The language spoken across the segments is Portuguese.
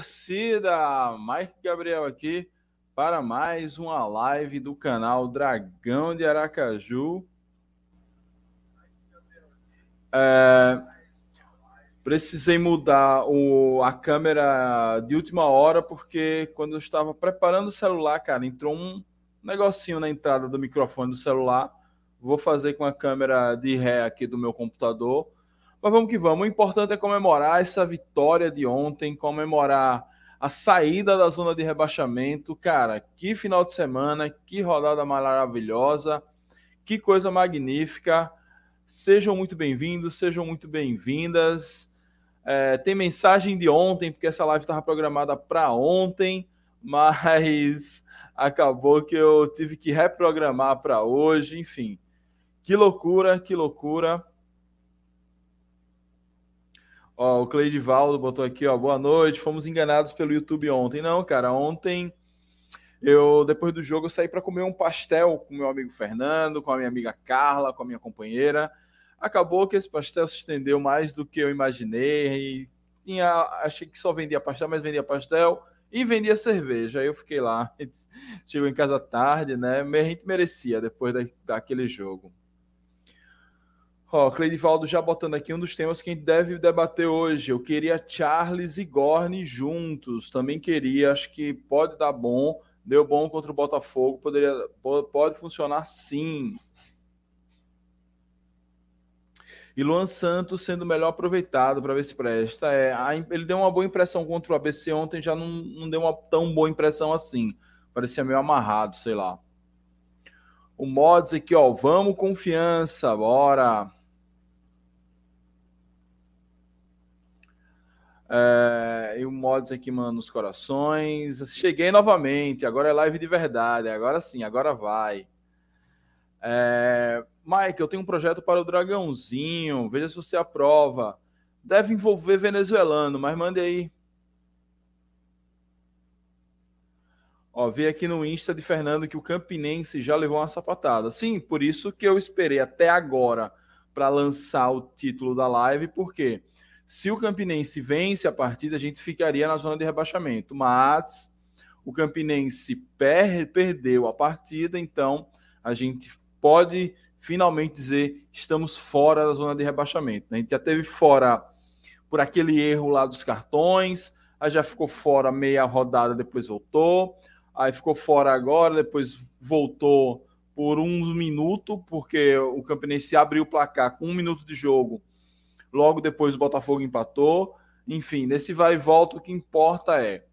Torcida! Mike Gabriel aqui para mais uma live do canal Dragão de Aracaju. É, precisei mudar o, a câmera de última hora porque quando eu estava preparando o celular, cara, entrou um negocinho na entrada do microfone do celular. Vou fazer com a câmera de ré aqui do meu computador mas vamos que vamos. O importante é comemorar essa vitória de ontem, comemorar a saída da zona de rebaixamento. Cara, que final de semana, que rodada maravilhosa, que coisa magnífica. Sejam muito bem-vindos, sejam muito bem-vindas. É, tem mensagem de ontem, porque essa live estava programada para ontem, mas acabou que eu tive que reprogramar para hoje. Enfim, que loucura, que loucura. Ó, o Cleidivaldo botou aqui, ó, boa noite. Fomos enganados pelo YouTube ontem. Não, cara, ontem eu depois do jogo eu saí para comer um pastel com meu amigo Fernando, com a minha amiga Carla, com a minha companheira. Acabou que esse pastel se estendeu mais do que eu imaginei. Tinha, achei que só vendia pastel, mas vendia pastel e vendia cerveja. Aí eu fiquei lá, chegou em casa tarde, né? A gente merecia depois da, daquele jogo. Ó, Cleidivaldo já botando aqui um dos temas que a gente deve debater hoje. Eu queria Charles e Gorne juntos. Também queria, acho que pode dar bom. Deu bom contra o Botafogo, poderia, pode funcionar sim. E Luan Santos sendo melhor aproveitado para ver se presta. É, ele deu uma boa impressão contra o ABC ontem, já não, não deu uma tão boa impressão assim. Parecia meio amarrado, sei lá. O Mods aqui, ó. Vamos confiança, bora. É, e o Mods aqui, mano, nos corações. Cheguei novamente, agora é live de verdade. Agora sim, agora vai. É, Mike, eu tenho um projeto para o Dragãozinho. Veja se você aprova. Deve envolver venezuelano, mas mande aí. Ó, vi aqui no Insta de Fernando que o Campinense já levou uma sapatada. Sim, por isso que eu esperei até agora para lançar o título da live, porque quê? Se o Campinense vence a partida, a gente ficaria na zona de rebaixamento. Mas o Campinense per perdeu a partida, então a gente pode finalmente dizer estamos fora da zona de rebaixamento. A gente já teve fora por aquele erro lá dos cartões, aí já ficou fora meia rodada, depois voltou, aí ficou fora agora, depois voltou por um minuto, porque o Campinense abriu o placar com um minuto de jogo Logo depois o Botafogo empatou. Enfim, nesse vai e volta, o que importa é.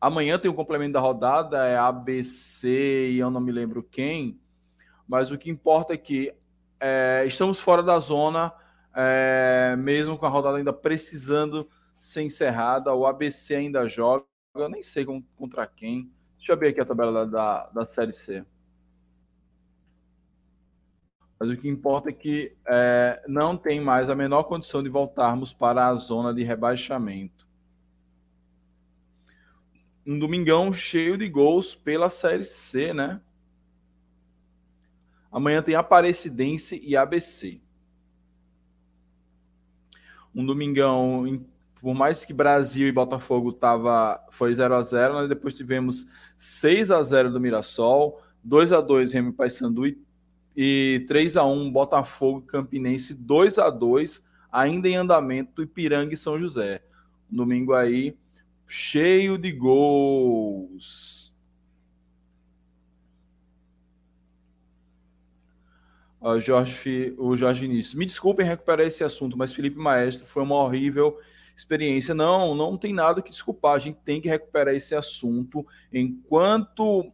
Amanhã tem o complemento da rodada, é ABC e eu não me lembro quem. Mas o que importa é que é, estamos fora da zona, é, mesmo com a rodada ainda precisando ser encerrada. O ABC ainda joga, eu nem sei contra quem. Deixa eu ver aqui a tabela da, da Série C. Mas o que importa é que é, não tem mais a menor condição de voltarmos para a zona de rebaixamento. Um domingão cheio de gols pela Série C, né? Amanhã tem Aparecidense e ABC. Um domingão, por mais que Brasil e Botafogo tava, foi 0 a 0 nós depois tivemos 6 a 0 do Mirassol, 2 a 2 Remy Paysandu e e 3 a 1 Botafogo Campinense 2 a 2 ainda em andamento do Ipiranga e São José. Domingo aí cheio de gols. O Jorge, o Jorge Vinícius. Me desculpem recuperar esse assunto, mas Felipe Maestro foi uma horrível experiência. Não, não tem nada que desculpar. A gente tem que recuperar esse assunto. Enquanto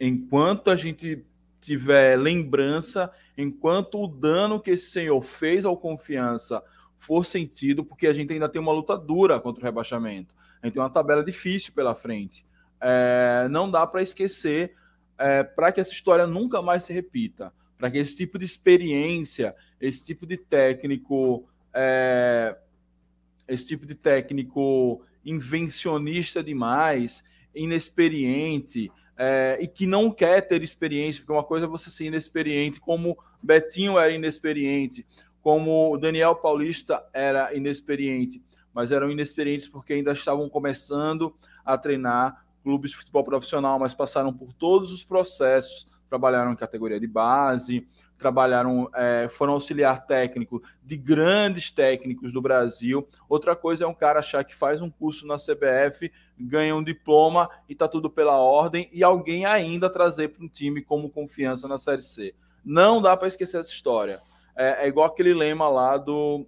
enquanto a gente tiver lembrança, enquanto o dano que esse senhor fez ao confiança for sentido, porque a gente ainda tem uma luta dura contra o rebaixamento. A gente tem uma tabela difícil pela frente. É, não dá para esquecer é, para que essa história nunca mais se repita, para que esse tipo de experiência, esse tipo de técnico, é, esse tipo de técnico invencionista demais, inexperiente, é, e que não quer ter experiência, porque uma coisa é você ser inexperiente, como Betinho era inexperiente, como Daniel Paulista era inexperiente, mas eram inexperientes porque ainda estavam começando a treinar clubes de futebol profissional, mas passaram por todos os processos, trabalharam em categoria de base, trabalharam, é, foram auxiliar técnico de grandes técnicos do Brasil. Outra coisa é um cara achar que faz um curso na CBF, ganha um diploma e tá tudo pela ordem, e alguém ainda trazer para um time como confiança na Série C. Não dá para esquecer essa história. É, é, igual aquele lema lá do,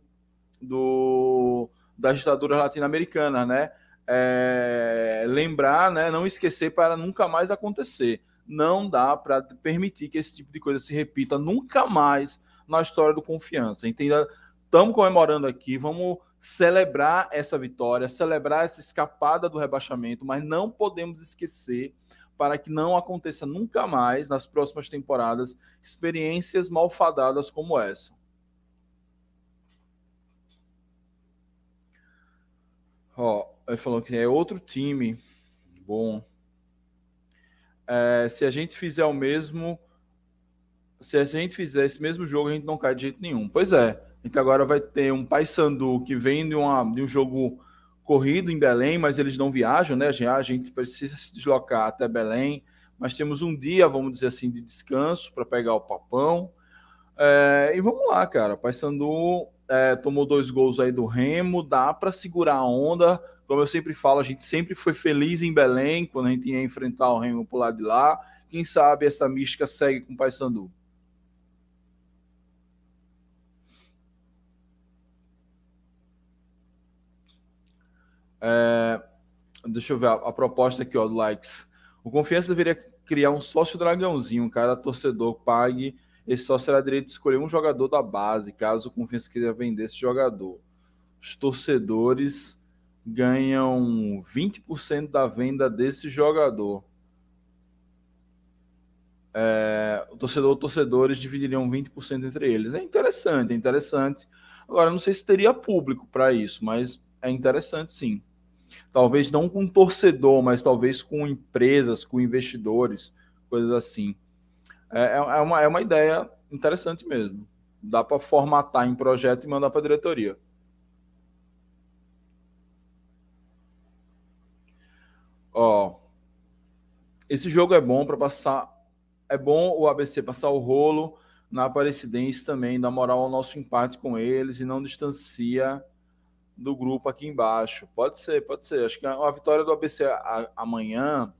do da ditadura latino-americana, né? É, lembrar, né? Não esquecer para nunca mais acontecer não dá para permitir que esse tipo de coisa se repita nunca mais na história do confiança. Entenda? Estamos comemorando aqui, vamos celebrar essa vitória, celebrar essa escapada do rebaixamento, mas não podemos esquecer para que não aconteça nunca mais nas próximas temporadas experiências malfadadas como essa. Ó, ele falou que é outro time. Bom, é, se a gente fizer o mesmo. Se a gente fizer esse mesmo jogo, a gente não cai de jeito nenhum. Pois é. A gente agora vai ter um Paysandu que vem de, uma, de um jogo corrido em Belém, mas eles não viajam, né? A gente precisa se deslocar até Belém, mas temos um dia, vamos dizer assim, de descanso para pegar o papão. É, e vamos lá, cara. Paysandu é, tomou dois gols aí do Remo, dá para segurar a onda. Como eu sempre falo, a gente sempre foi feliz em Belém quando a gente ia enfrentar o Remo por lado de lá. Quem sabe essa mística segue com o Paysandu. É, deixa eu ver a, a, proposta aqui, ó, do likes. O Confiança deveria criar um sócio dragãozinho, cada torcedor pague esse só será direito de escolher um jogador da base, caso o Confiança queira vender esse jogador. Os torcedores ganham 20% da venda desse jogador. É, o torcedor, torcedores dividiriam 20% entre eles. É interessante, é interessante. Agora, não sei se teria público para isso, mas é interessante sim. Talvez não com torcedor, mas talvez com empresas, com investidores, coisas assim. É, é, é, uma, é uma ideia interessante mesmo. Dá para formatar em projeto e mandar para a diretoria. Ó, esse jogo é bom para passar. É bom o ABC passar o rolo na Aparecidense também, dar moral ao nosso empate com eles e não distancia do grupo aqui embaixo. Pode ser, pode ser. Acho que a vitória do ABC amanhã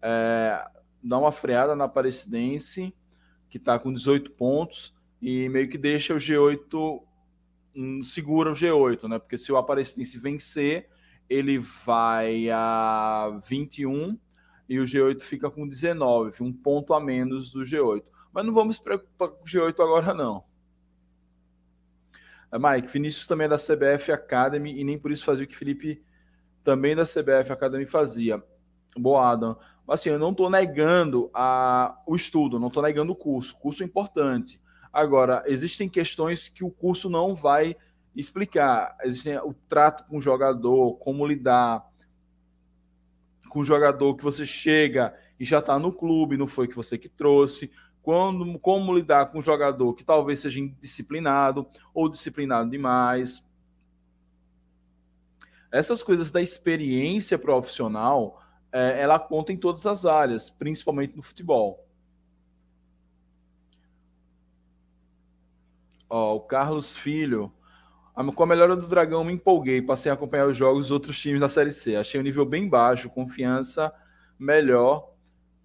é, dá uma freada na Aparecidense, que está com 18 pontos, e meio que deixa o G8, um, segura o G8, né? Porque se o Aparecidense vencer, ele vai a 21 e o G8 fica com 19, um ponto a menos do G8. Mas não vamos se preocupar com o G8 agora, não. É, Mike, Vinícius também é da CBF Academy e nem por isso fazia o que Felipe também da CBF Academy fazia. Boa, Adam. Assim, eu não estou negando a, o estudo, não estou negando o curso. O curso é importante. Agora, existem questões que o curso não vai explicar. Existem o trato com o jogador, como lidar com o jogador que você chega e já está no clube, não foi que você que trouxe. Quando, como lidar com um jogador que talvez seja indisciplinado ou disciplinado demais. Essas coisas da experiência profissional é, ela conta em todas as áreas, principalmente no futebol. Ó, o Carlos Filho. Com a melhora do Dragão, me empolguei. Passei a acompanhar os jogos dos outros times da Série C. Achei o nível bem baixo, confiança melhor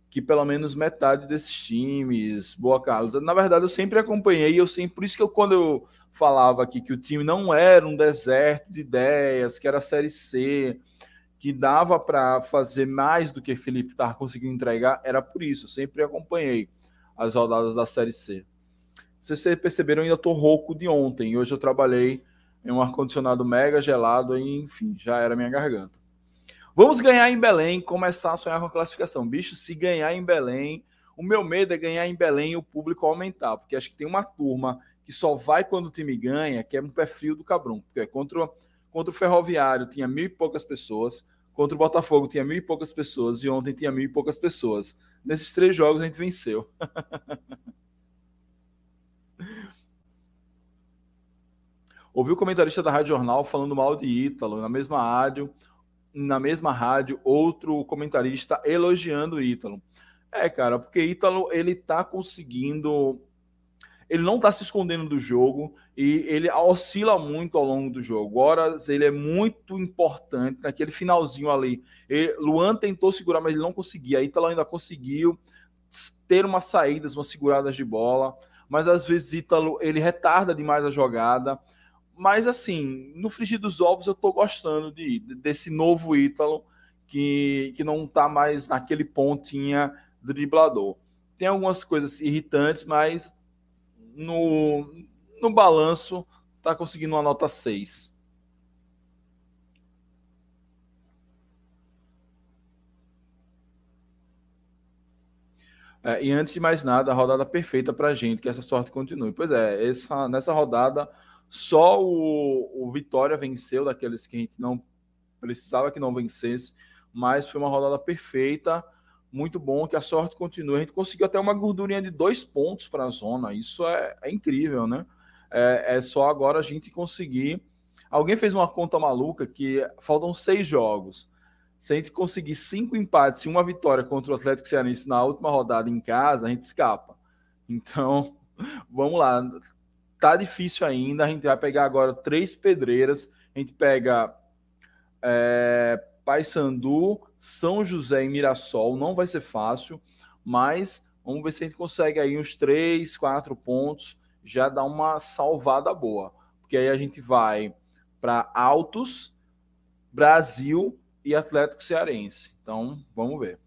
que pelo menos metade desses times, boa Carlos. Na verdade, eu sempre acompanhei, eu sempre, por isso que eu, quando eu falava aqui que o time não era um deserto de ideias, que era a Série C, que dava para fazer mais do que Felipe estava conseguindo entregar, era por isso. Eu sempre acompanhei as rodadas da Série C. Se vocês perceberam, eu ainda estou rouco de ontem. Hoje eu trabalhei em um ar-condicionado mega gelado e, enfim, já era minha garganta. Vamos ganhar em Belém, começar a sonhar com a classificação. Bicho, se ganhar em Belém, o meu medo é ganhar em Belém e o público aumentar, porque acho que tem uma turma que só vai quando o time ganha, que é um pé frio do cabrão. Porque contra, contra o Ferroviário tinha mil e poucas pessoas, contra o Botafogo tinha mil e poucas pessoas, e ontem tinha mil e poucas pessoas. Nesses três jogos a gente venceu. Ouvi o comentarista da Rádio Jornal falando mal de Ítalo na mesma rádio na mesma rádio outro comentarista elogiando Ítalo. É, cara, porque Ítalo ele tá conseguindo. Ele não tá se escondendo do jogo e ele oscila muito ao longo do jogo. Horas ele é muito importante naquele finalzinho ali. Ele, Luan tentou segurar, mas ele não conseguia. Ítalo ainda conseguiu ter umas saídas, umas seguradas de bola, mas às vezes Ítalo ele retarda demais a jogada. Mas, assim, no frigir dos ovos, eu tô gostando de, desse novo Ítalo que, que não tá mais naquele pontinha driblador. Tem algumas coisas irritantes, mas no, no balanço tá conseguindo uma nota 6. É, e antes de mais nada, a rodada perfeita para a gente, que essa sorte continue. Pois é, essa, nessa rodada só o, o Vitória venceu daqueles que a gente não precisava que não vencesse, mas foi uma rodada perfeita. Muito bom que a sorte continue. A gente conseguiu até uma gordurinha de dois pontos para a zona. Isso é, é incrível, né? É, é, só agora a gente conseguir. Alguém fez uma conta maluca que faltam seis jogos. Se a gente conseguir cinco empates e uma vitória contra o Atlético Cearense na última rodada em casa, a gente escapa. Então, vamos lá tá difícil ainda. A gente vai pegar agora três pedreiras. A gente pega é, Paysandu, São José e Mirassol. Não vai ser fácil, mas vamos ver se a gente consegue aí uns três, quatro pontos. Já dá uma salvada boa. Porque aí a gente vai para Altos, Brasil e Atlético Cearense. Então, vamos ver.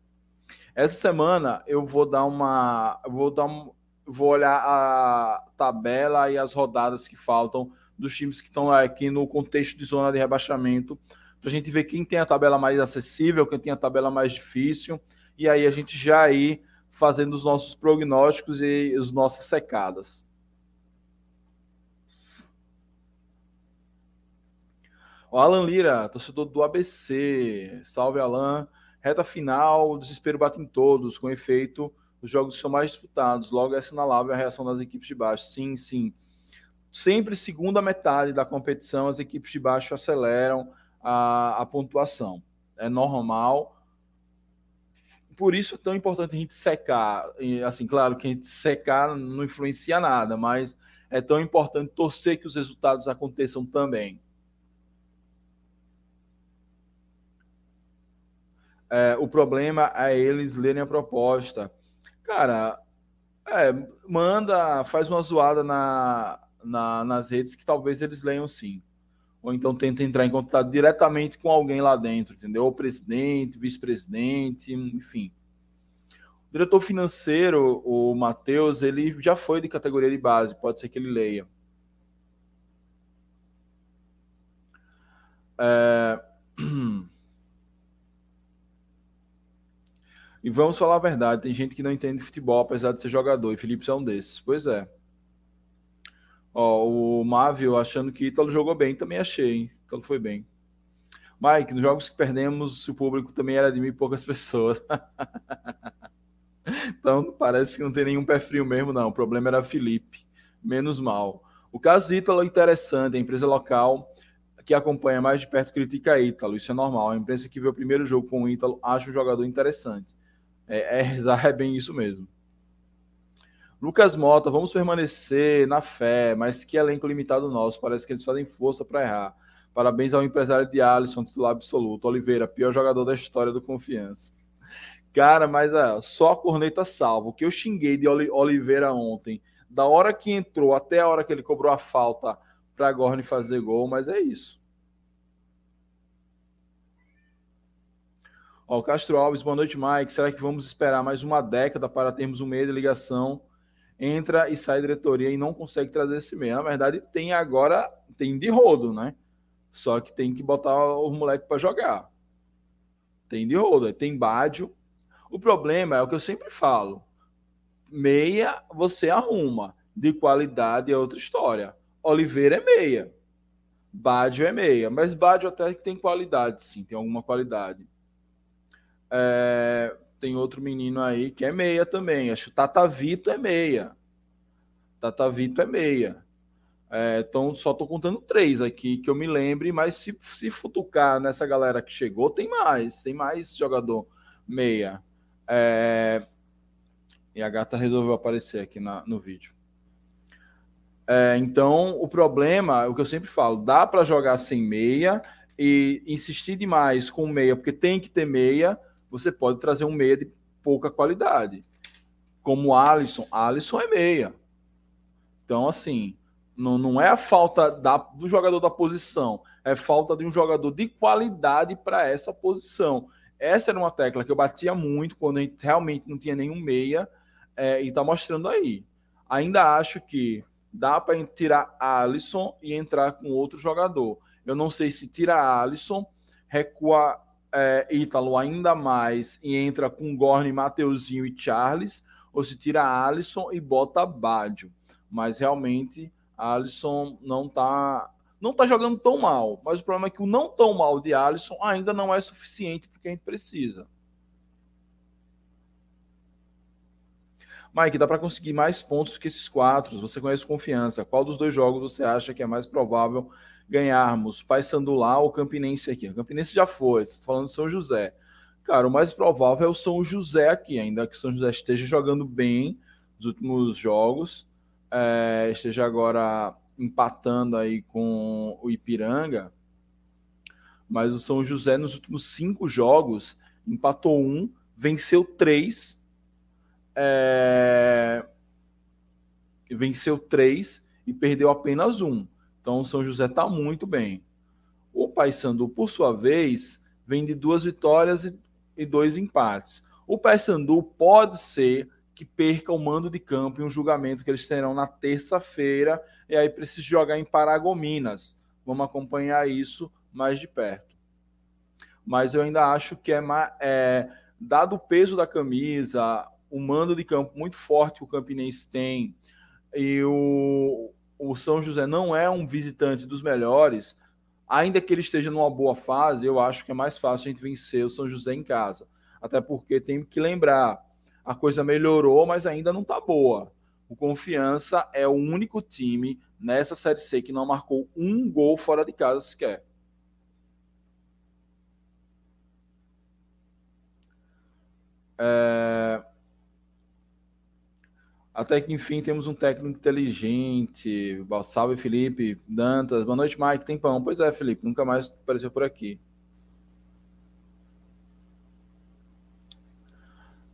Essa semana eu vou dar uma. vou dar um, vou olhar a tabela e as rodadas que faltam dos times que estão aqui no contexto de zona de rebaixamento, para a gente ver quem tem a tabela mais acessível, quem tem a tabela mais difícil, e aí a gente já ir fazendo os nossos prognósticos e as nossas secadas. O Alan Lira, torcedor do ABC. Salve, Alan. Reta final, o desespero bate em todos, com efeito os jogos são mais disputados. Logo, é assinalável a reação das equipes de baixo. Sim, sim. Sempre segunda metade da competição, as equipes de baixo aceleram a, a pontuação. É normal. Por isso é tão importante a gente secar. E, assim, claro que a gente secar não influencia nada, mas é tão importante torcer que os resultados aconteçam também. É, o problema é eles lerem a proposta. Cara, é, manda, faz uma zoada na, na, nas redes que talvez eles leiam sim. Ou então tenta entrar em contato diretamente com alguém lá dentro, entendeu? O presidente, vice-presidente, enfim. O diretor financeiro, o Matheus, ele já foi de categoria de base, pode ser que ele leia. É... E vamos falar a verdade, tem gente que não entende futebol, apesar de ser jogador, e Felipe é um desses. Pois é. Ó, o Mávio achando que Ítalo jogou bem, também achei, hein? Ítalo foi bem. Mike, nos jogos que perdemos, o público também era de mil e poucas pessoas. então parece que não tem nenhum pé frio mesmo, não. O problema era Felipe. Menos mal. O caso Ítalo é interessante, a empresa local que acompanha mais de perto critica Ítalo, isso é normal. A imprensa que vê o primeiro jogo com o Ítalo acha um jogador interessante. É, é, é bem isso mesmo. Lucas Mota, vamos permanecer na fé, mas que elenco limitado nosso. Parece que eles fazem força para errar. Parabéns ao empresário de Alisson, titular absoluto. Oliveira, pior jogador da história do Confiança. Cara, mas é, só a corneta salva. O que eu xinguei de Oliveira ontem, da hora que entrou até a hora que ele cobrou a falta para Gorne fazer gol, mas é isso. Ó, Castro Alves, boa noite, Mike. Será que vamos esperar mais uma década para termos um meio de ligação? Entra e sai diretoria e não consegue trazer esse meio. Na verdade, tem agora, tem de rodo, né? Só que tem que botar o moleque para jogar. Tem de rodo, tem Bádio. O problema é o que eu sempre falo. Meia você arruma. De qualidade é outra história. Oliveira é meia. Bádio é meia. Mas Bádio até que tem qualidade, sim. Tem alguma qualidade. É, tem outro menino aí que é meia também. Acho que Tata Vito é meia. Tata Vito é meia. É, então, só estou contando três aqui que eu me lembre, mas se, se futucar nessa galera que chegou, tem mais. Tem mais jogador meia. É, e a gata resolveu aparecer aqui na, no vídeo. É, então, o problema, o que eu sempre falo, dá para jogar sem meia e insistir demais com meia, porque tem que ter meia, você pode trazer um meia de pouca qualidade. Como Alisson. Alisson é meia. Então, assim, não, não é a falta da, do jogador da posição, é falta de um jogador de qualidade para essa posição. Essa era uma tecla que eu batia muito quando a gente realmente não tinha nenhum meia é, e está mostrando aí. Ainda acho que dá para tirar Alisson e entrar com outro jogador. Eu não sei se tira Alisson, recua é, Ítalo ainda mais e entra com Gorne, Mateuzinho e Charles, ou se tira Alisson e bota Bádio. Mas realmente Alisson não está não tá jogando tão mal, mas o problema é que o não tão mal de Alisson ainda não é suficiente porque a gente precisa. Mike, dá para conseguir mais pontos que esses quatro. Você conhece confiança. Qual dos dois jogos você acha que é mais provável ganharmos Paysandu lá ou Campinense aqui. O Campinense já foi, você está falando de São José. Cara, o mais provável é o São José aqui, ainda que o São José esteja jogando bem nos últimos jogos, é, esteja agora empatando aí com o Ipiranga, mas o São José nos últimos cinco jogos empatou um, venceu três, é, venceu três e perdeu apenas um. Então o São José está muito bem. O Paysandu, por sua vez, vem de duas vitórias e dois empates. O Paysandu pode ser que perca o mando de campo em um julgamento que eles terão na terça-feira e aí precisa jogar em Paragominas. Vamos acompanhar isso mais de perto. Mas eu ainda acho que é, é dado o peso da camisa, o mando de campo muito forte que o Campinense tem e o, o São José não é um visitante dos melhores, ainda que ele esteja numa boa fase, eu acho que é mais fácil a gente vencer o São José em casa. Até porque tem que lembrar, a coisa melhorou, mas ainda não está boa. O Confiança é o único time nessa Série C que não marcou um gol fora de casa sequer. É... Até que enfim temos um técnico inteligente. Salve Felipe Dantas. Boa noite, Mike. Tem pão? Pois é, Felipe. Nunca mais apareceu por aqui.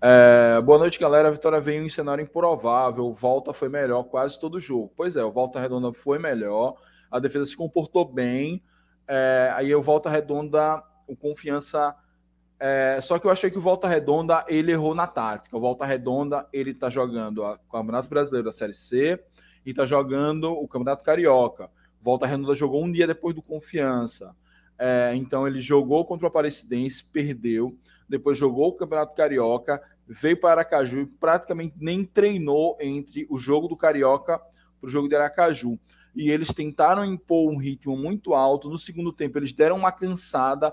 É, boa noite, galera. A vitória veio em cenário improvável. Volta foi melhor quase todo o jogo. Pois é, o Volta Redonda foi melhor. A defesa se comportou bem. É, aí o Volta Redonda, o confiança é, só que eu achei que o Volta Redonda ele errou na tática. O Volta Redonda ele está jogando o Campeonato Brasileiro da Série C e está jogando o Campeonato Carioca. Volta Redonda jogou um dia depois do Confiança. É, então ele jogou contra o Aparecidense, perdeu. Depois jogou o Campeonato Carioca, veio para Aracaju e praticamente nem treinou entre o jogo do Carioca para o jogo de Aracaju. E eles tentaram impor um ritmo muito alto. No segundo tempo, eles deram uma cansada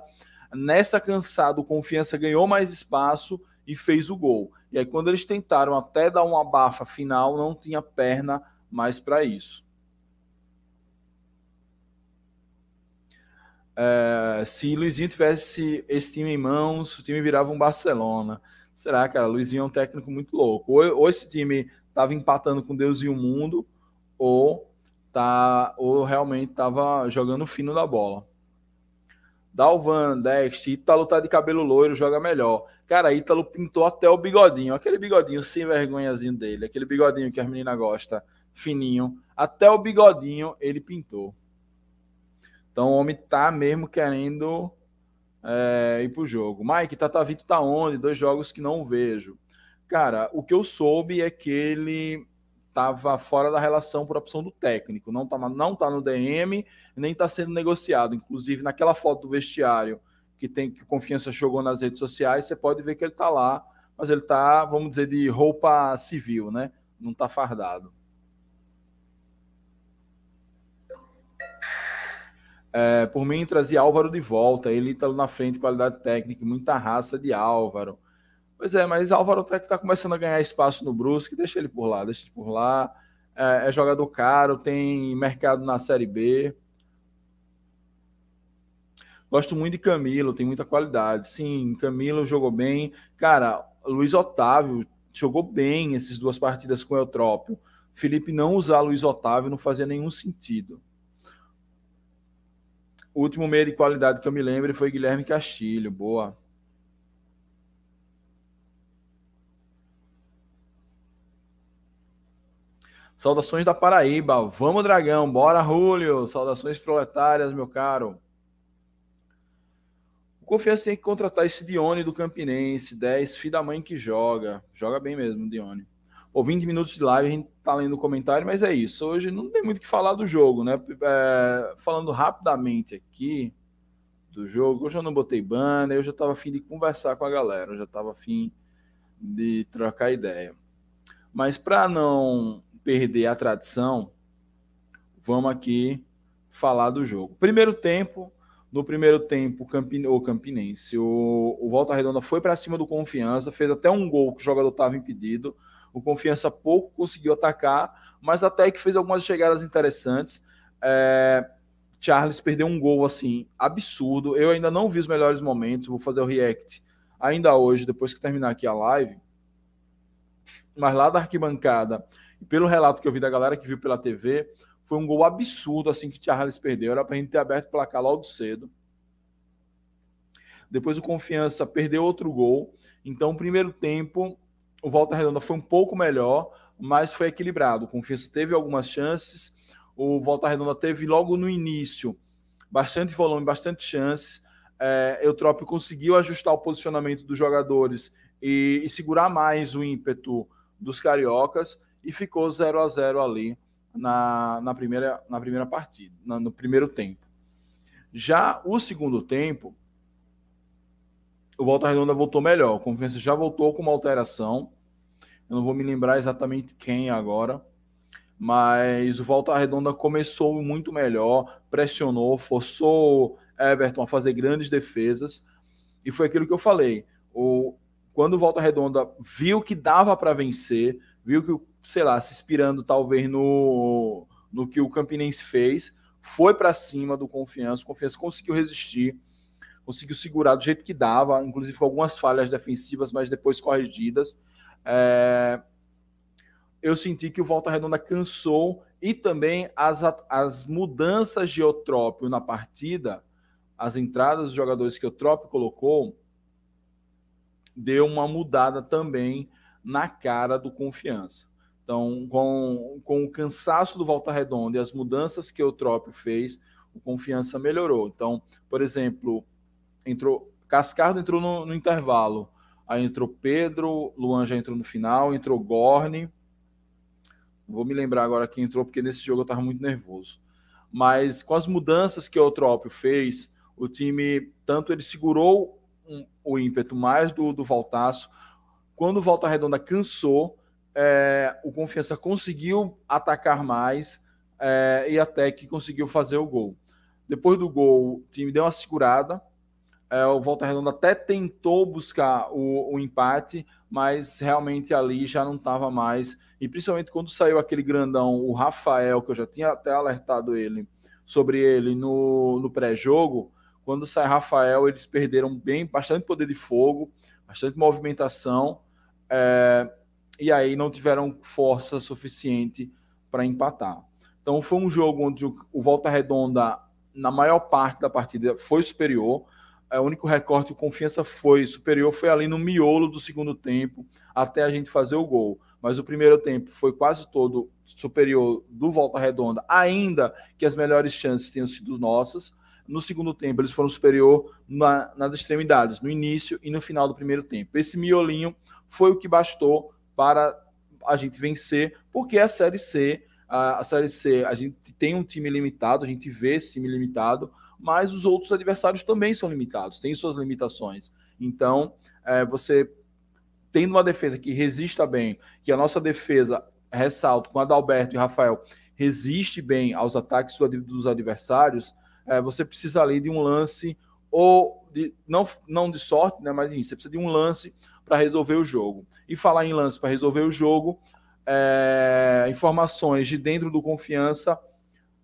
Nessa cansada, o Confiança ganhou mais espaço e fez o gol. E aí, quando eles tentaram até dar uma bafa final, não tinha perna mais para isso. É, se Luizinho tivesse esse time em mãos, o time virava um Barcelona. Será, cara? Luizinho é um técnico muito louco. Ou, ou esse time estava empatando com Deus e o mundo, ou, tá, ou realmente estava jogando fino da bola. Dalvan, Dex, Ítalo tá de cabelo loiro, joga melhor. Cara, Ítalo pintou até o bigodinho, aquele bigodinho sem vergonhazinho dele, aquele bigodinho que as meninas gostam, fininho. Até o bigodinho ele pintou. Então o homem tá mesmo querendo é, ir pro jogo. Mike, Tatavito tá onde? Dois jogos que não vejo. Cara, o que eu soube é que ele estava fora da relação por opção do técnico. Não está não tá no DM, nem está sendo negociado. Inclusive, naquela foto do vestiário que tem que Confiança jogou nas redes sociais, você pode ver que ele está lá, mas ele está, vamos dizer, de roupa civil, né? Não está fardado. É, por mim, trazia Álvaro de volta. Ele está na frente, qualidade técnica, muita raça de Álvaro. Pois é, mas Álvaro até que está começando a ganhar espaço no Brusque, deixa ele por lá, deixa ele por lá. É, é, jogador caro, tem mercado na Série B. Gosto muito de Camilo, tem muita qualidade. Sim, Camilo jogou bem. Cara, Luiz Otávio jogou bem essas duas partidas com o Eutrópio. Felipe não usar Luiz Otávio não fazia nenhum sentido. O último meio de qualidade que eu me lembro foi Guilherme Castilho. Boa. Saudações da Paraíba. Vamos, Dragão. Bora, Julio. Saudações proletárias, meu caro. O Confiança tem que contratar esse Dione do Campinense. 10, filho da mãe que joga. Joga bem mesmo, Dione. Ou 20 minutos de live, a gente tá lendo o comentário, mas é isso. Hoje não tem muito o que falar do jogo, né? É, falando rapidamente aqui do jogo, hoje eu não botei banner, eu já tava afim de conversar com a galera, eu já tava afim de trocar ideia. Mas para não perder a tradição, vamos aqui falar do jogo. Primeiro tempo, no primeiro tempo, o Campinense, o, o Volta Redonda foi para cima do Confiança, fez até um gol que o jogador estava impedido. O Confiança pouco conseguiu atacar, mas até que fez algumas chegadas interessantes. É, Charles perdeu um gol assim absurdo. Eu ainda não vi os melhores momentos, vou fazer o react ainda hoje, depois que terminar aqui a live. Mas lá da arquibancada, pelo relato que eu vi da galera que viu pela TV, foi um gol absurdo assim que Charles perdeu. Era para a gente ter aberto o placar logo cedo. Depois o Confiança perdeu outro gol. Então, o primeiro tempo, o Volta Redonda foi um pouco melhor, mas foi equilibrado. O Confiança teve algumas chances. O Volta Redonda teve logo no início bastante volume, bastante chances. É, Eutrópio conseguiu ajustar o posicionamento dos jogadores e, e segurar mais o ímpeto dos cariocas e ficou 0 a 0 ali na, na, primeira, na primeira partida, na, no primeiro tempo. Já o segundo tempo, o Volta Redonda voltou melhor. O Confiança já voltou com uma alteração. Eu não vou me lembrar exatamente quem agora, mas o Volta Redonda começou muito melhor, pressionou, forçou Everton a fazer grandes defesas. E foi aquilo que eu falei. O, quando o Volta Redonda viu que dava para vencer, viu que o sei lá, se inspirando talvez no, no que o Campinense fez, foi para cima do Confiança, o Confiança conseguiu resistir, conseguiu segurar do jeito que dava, inclusive com algumas falhas defensivas, mas depois corrigidas. É... Eu senti que o Volta Redonda cansou e também as, as mudanças de Eutrópio na partida, as entradas dos jogadores que o Eutrópio colocou, deu uma mudada também na cara do Confiança. Então, com, com o cansaço do Volta Redonda e as mudanças que o Trópio fez, o confiança melhorou. Então, por exemplo, entrou Cascardo entrou no, no, intervalo, aí entrou Pedro, Luan já entrou no final, entrou Gorne. Vou me lembrar agora quem entrou, porque nesse jogo eu estava muito nervoso. Mas com as mudanças que o Trópio fez, o time, tanto ele segurou um, o ímpeto mais do, do Voltaço, quando o Volta Redonda cansou, é, o Confiança conseguiu atacar mais é, e até que conseguiu fazer o gol. Depois do gol, o time deu uma segurada. É, o Volta Redonda até tentou buscar o, o, empate, mas realmente ali já não estava mais. E principalmente quando saiu aquele grandão, o Rafael, que eu já tinha até alertado ele sobre ele no, no pré-jogo. Quando sai Rafael, eles perderam bem, bastante poder de fogo, bastante movimentação. É, e aí não tiveram força suficiente para empatar. Então foi um jogo onde o Volta Redonda na maior parte da partida foi superior. É, o único recorte de confiança foi superior, foi ali no miolo do segundo tempo, até a gente fazer o gol. Mas o primeiro tempo foi quase todo superior do Volta Redonda, ainda que as melhores chances tenham sido nossas. No segundo tempo, eles foram superior na, nas extremidades, no início e no final do primeiro tempo. Esse miolinho foi o que bastou para a gente vencer, porque a Série C, a, a Série C, a gente tem um time limitado, a gente vê esse time limitado, mas os outros adversários também são limitados, têm suas limitações. Então, é, você tendo uma defesa que resista bem, que a nossa defesa, ressalto, com Adalberto e Rafael, resiste bem aos ataques dos adversários, é, você precisa ali de um lance, ou de, não, não de sorte, né, mas você precisa de um lance para resolver o jogo. E falar em lance para resolver o jogo, é, informações de dentro do Confiança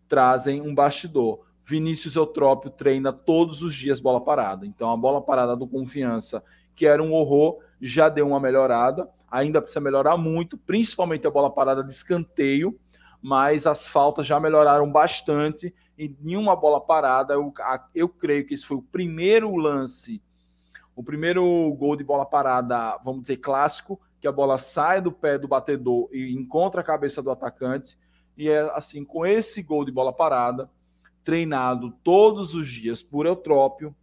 trazem um bastidor. Vinícius Eutrópio treina todos os dias bola parada. Então a bola parada do Confiança, que era um horror, já deu uma melhorada. Ainda precisa melhorar muito, principalmente a bola parada de escanteio, mas as faltas já melhoraram bastante. E nenhuma bola parada, eu, eu creio que esse foi o primeiro lance, o primeiro gol de bola parada, vamos dizer, clássico, que a bola sai do pé do batedor e encontra a cabeça do atacante. E é assim, com esse gol de bola parada, treinado todos os dias por Eutrópio,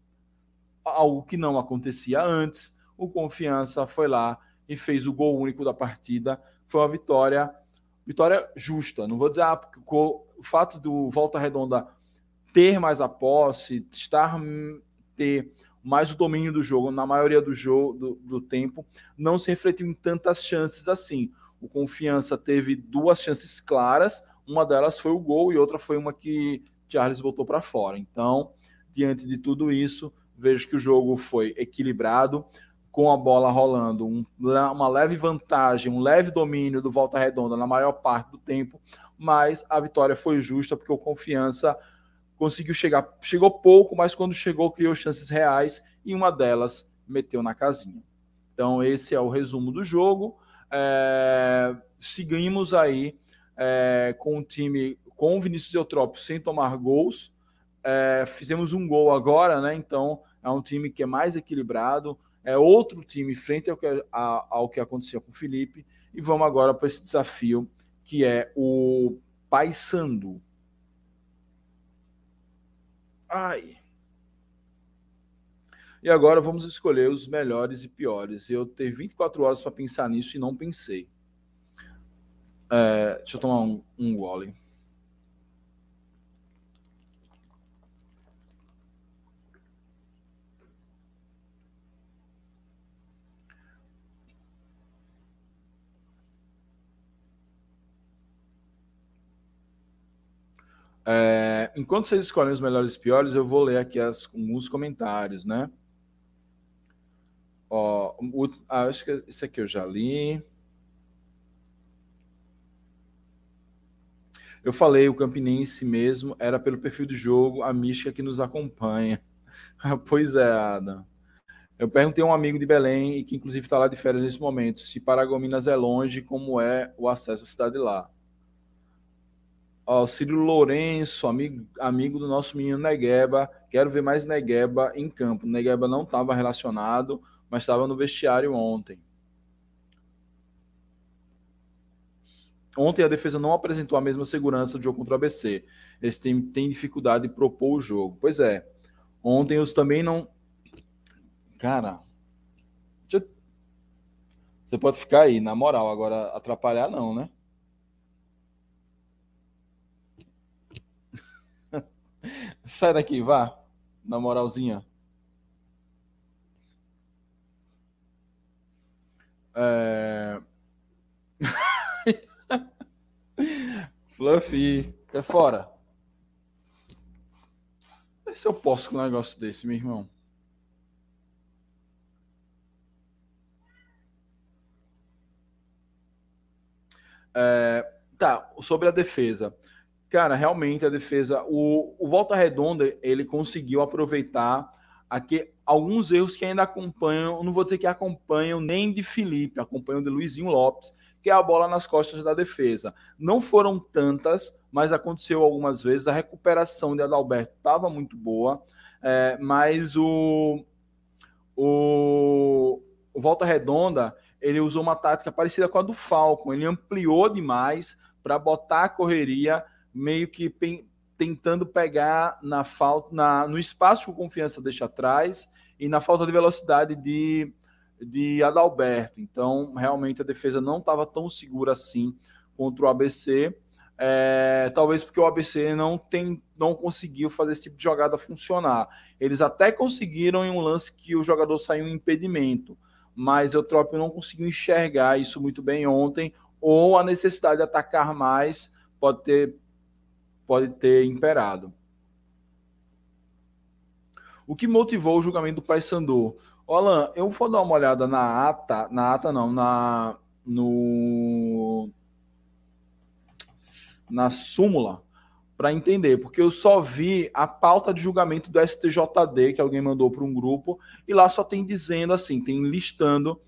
algo que não acontecia antes. O Confiança foi lá e fez o gol único da partida. Foi uma vitória, vitória justa. Não vou dizer ah, porque o fato do Volta Redonda ter mais a posse, estar ter mais o domínio do jogo na maioria do jogo do, do tempo, não se refletiu em tantas chances assim. O Confiança teve duas chances claras, uma delas foi o gol e outra foi uma que Charles voltou para fora. Então, diante de tudo isso, vejo que o jogo foi equilibrado, com a bola rolando, um, uma leve vantagem, um leve domínio do Volta Redonda na maior parte do tempo, mas a vitória foi justa porque o Confiança conseguiu chegar, chegou pouco, mas quando chegou criou chances reais e uma delas meteu na casinha. Então esse é o resumo do jogo. É, seguimos aí é, com o time com o Vinícius Eutrópio sem tomar gols. É, fizemos um gol agora, né? Então é um time que é mais equilibrado, é outro time frente ao que, a, ao que aconteceu com o Felipe. E vamos agora para esse desafio que é o Paysandu. Ai. E agora vamos escolher os melhores e piores. Eu tenho 24 horas para pensar nisso e não pensei. É, deixa eu tomar um, um gole. É, enquanto vocês escolhem os melhores e piores, eu vou ler aqui as, alguns comentários, né? Ó, o, ah, acho que esse aqui eu já li. Eu falei, o Campinense mesmo era pelo perfil do jogo, a mística que nos acompanha. pois é, Adam. Eu perguntei a um amigo de Belém, e que inclusive está lá de férias nesse momento, se Paragominas é longe, como é o acesso à cidade lá. Ó, Ciro Lourenço, amigo, amigo do nosso menino Negueba. Quero ver mais Negueba em campo. Negueba não estava relacionado, mas estava no vestiário ontem. Ontem a defesa não apresentou a mesma segurança do jogo contra o ABC. Esse time tem dificuldade de propor o jogo. Pois é. Ontem os também não. Cara. Você pode ficar aí, na moral. Agora, atrapalhar não, né? Sai daqui, vá. Na moralzinha. É... Fluffy, é fora. Se eu posso com um negócio desse, meu irmão. É, tá, sobre a defesa. Cara, realmente a defesa, o, o Volta Redonda, ele conseguiu aproveitar aqui alguns erros que ainda acompanham, não vou dizer que acompanham nem de Felipe, acompanham de Luizinho Lopes, que é a bola nas costas da defesa. Não foram tantas, mas aconteceu algumas vezes. A recuperação de Adalberto estava muito boa, é, mas o, o, o Volta Redonda ele usou uma tática parecida com a do Falcon. Ele ampliou demais para botar a correria meio que tentando pegar na falta na, no espaço que o confiança deixa atrás e na falta de velocidade de, de Adalberto. Então, realmente a defesa não estava tão segura assim contra o ABC. É, talvez porque o ABC não tem, não conseguiu fazer esse tipo de jogada funcionar. Eles até conseguiram em um lance que o jogador saiu em impedimento, mas o Eutrópio não conseguiu enxergar isso muito bem ontem, ou a necessidade de atacar mais pode ter pode ter imperado. O que motivou o julgamento do Paysandu? Alan, eu vou dar uma olhada na ata, na ata não, na no na súmula para entender, porque eu só vi a pauta de julgamento do STJD que alguém mandou para um grupo e lá só tem dizendo assim, tem listando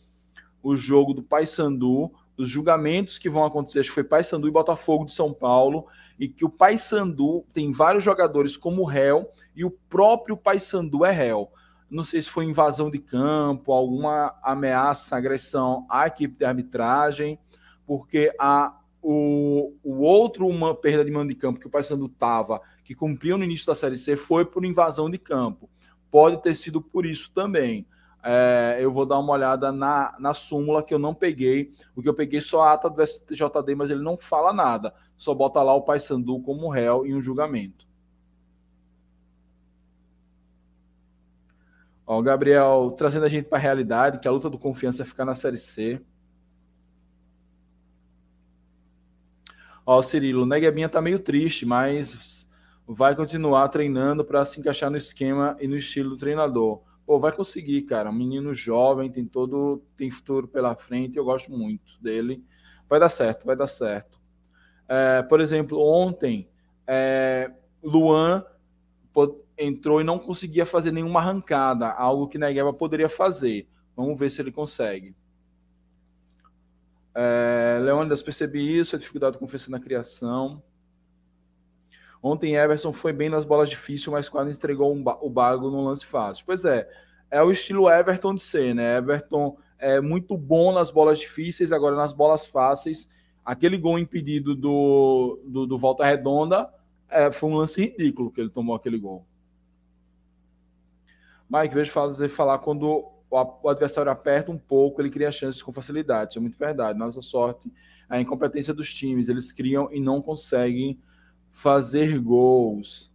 o jogo do Paysandu, os julgamentos que vão acontecer, acho que foi Paysandu e Botafogo de São Paulo e que o Paysandu tem vários jogadores como réu e o próprio Paysandu é réu. Não sei se foi invasão de campo, alguma ameaça, agressão à equipe de arbitragem, porque a, o, o outro, uma perda de mando de campo que o Paysandu estava, que cumpriu no início da Série C, foi por invasão de campo. Pode ter sido por isso também. É, eu vou dar uma olhada na, na súmula que eu não peguei. O que eu peguei só a ata do STJD, mas ele não fala nada. Só bota lá o Paysandu como réu em um julgamento. Ó, o Gabriel trazendo a gente para a realidade, que a luta do confiança é ficar na Série C. Ó, o Cirilo, o Neguebinha tá meio triste, mas vai continuar treinando para se encaixar no esquema e no estilo do treinador. Pô, vai conseguir, cara. Um menino jovem, tem todo, tem futuro pela frente. Eu gosto muito dele. Vai dar certo, vai dar certo. É, por exemplo, ontem, é, Luan entrou e não conseguia fazer nenhuma arrancada, algo que Negueba poderia fazer. Vamos ver se ele consegue. É, Leônidas, percebi isso, a dificuldade com confiança na criação. Ontem Everson foi bem nas bolas difíceis, mas quase entregou um o bago no lance fácil. Pois é, é o estilo Everton de ser, né? Everton é muito bom nas bolas difíceis, agora nas bolas fáceis. Aquele gol impedido do, do, do Volta Redonda é, foi um lance ridículo que ele tomou aquele gol. Mike, vejo fazer falar quando o adversário aperta um pouco, ele cria chances com facilidade. Isso é muito verdade. Nossa sorte, a incompetência dos times. Eles criam e não conseguem fazer gols.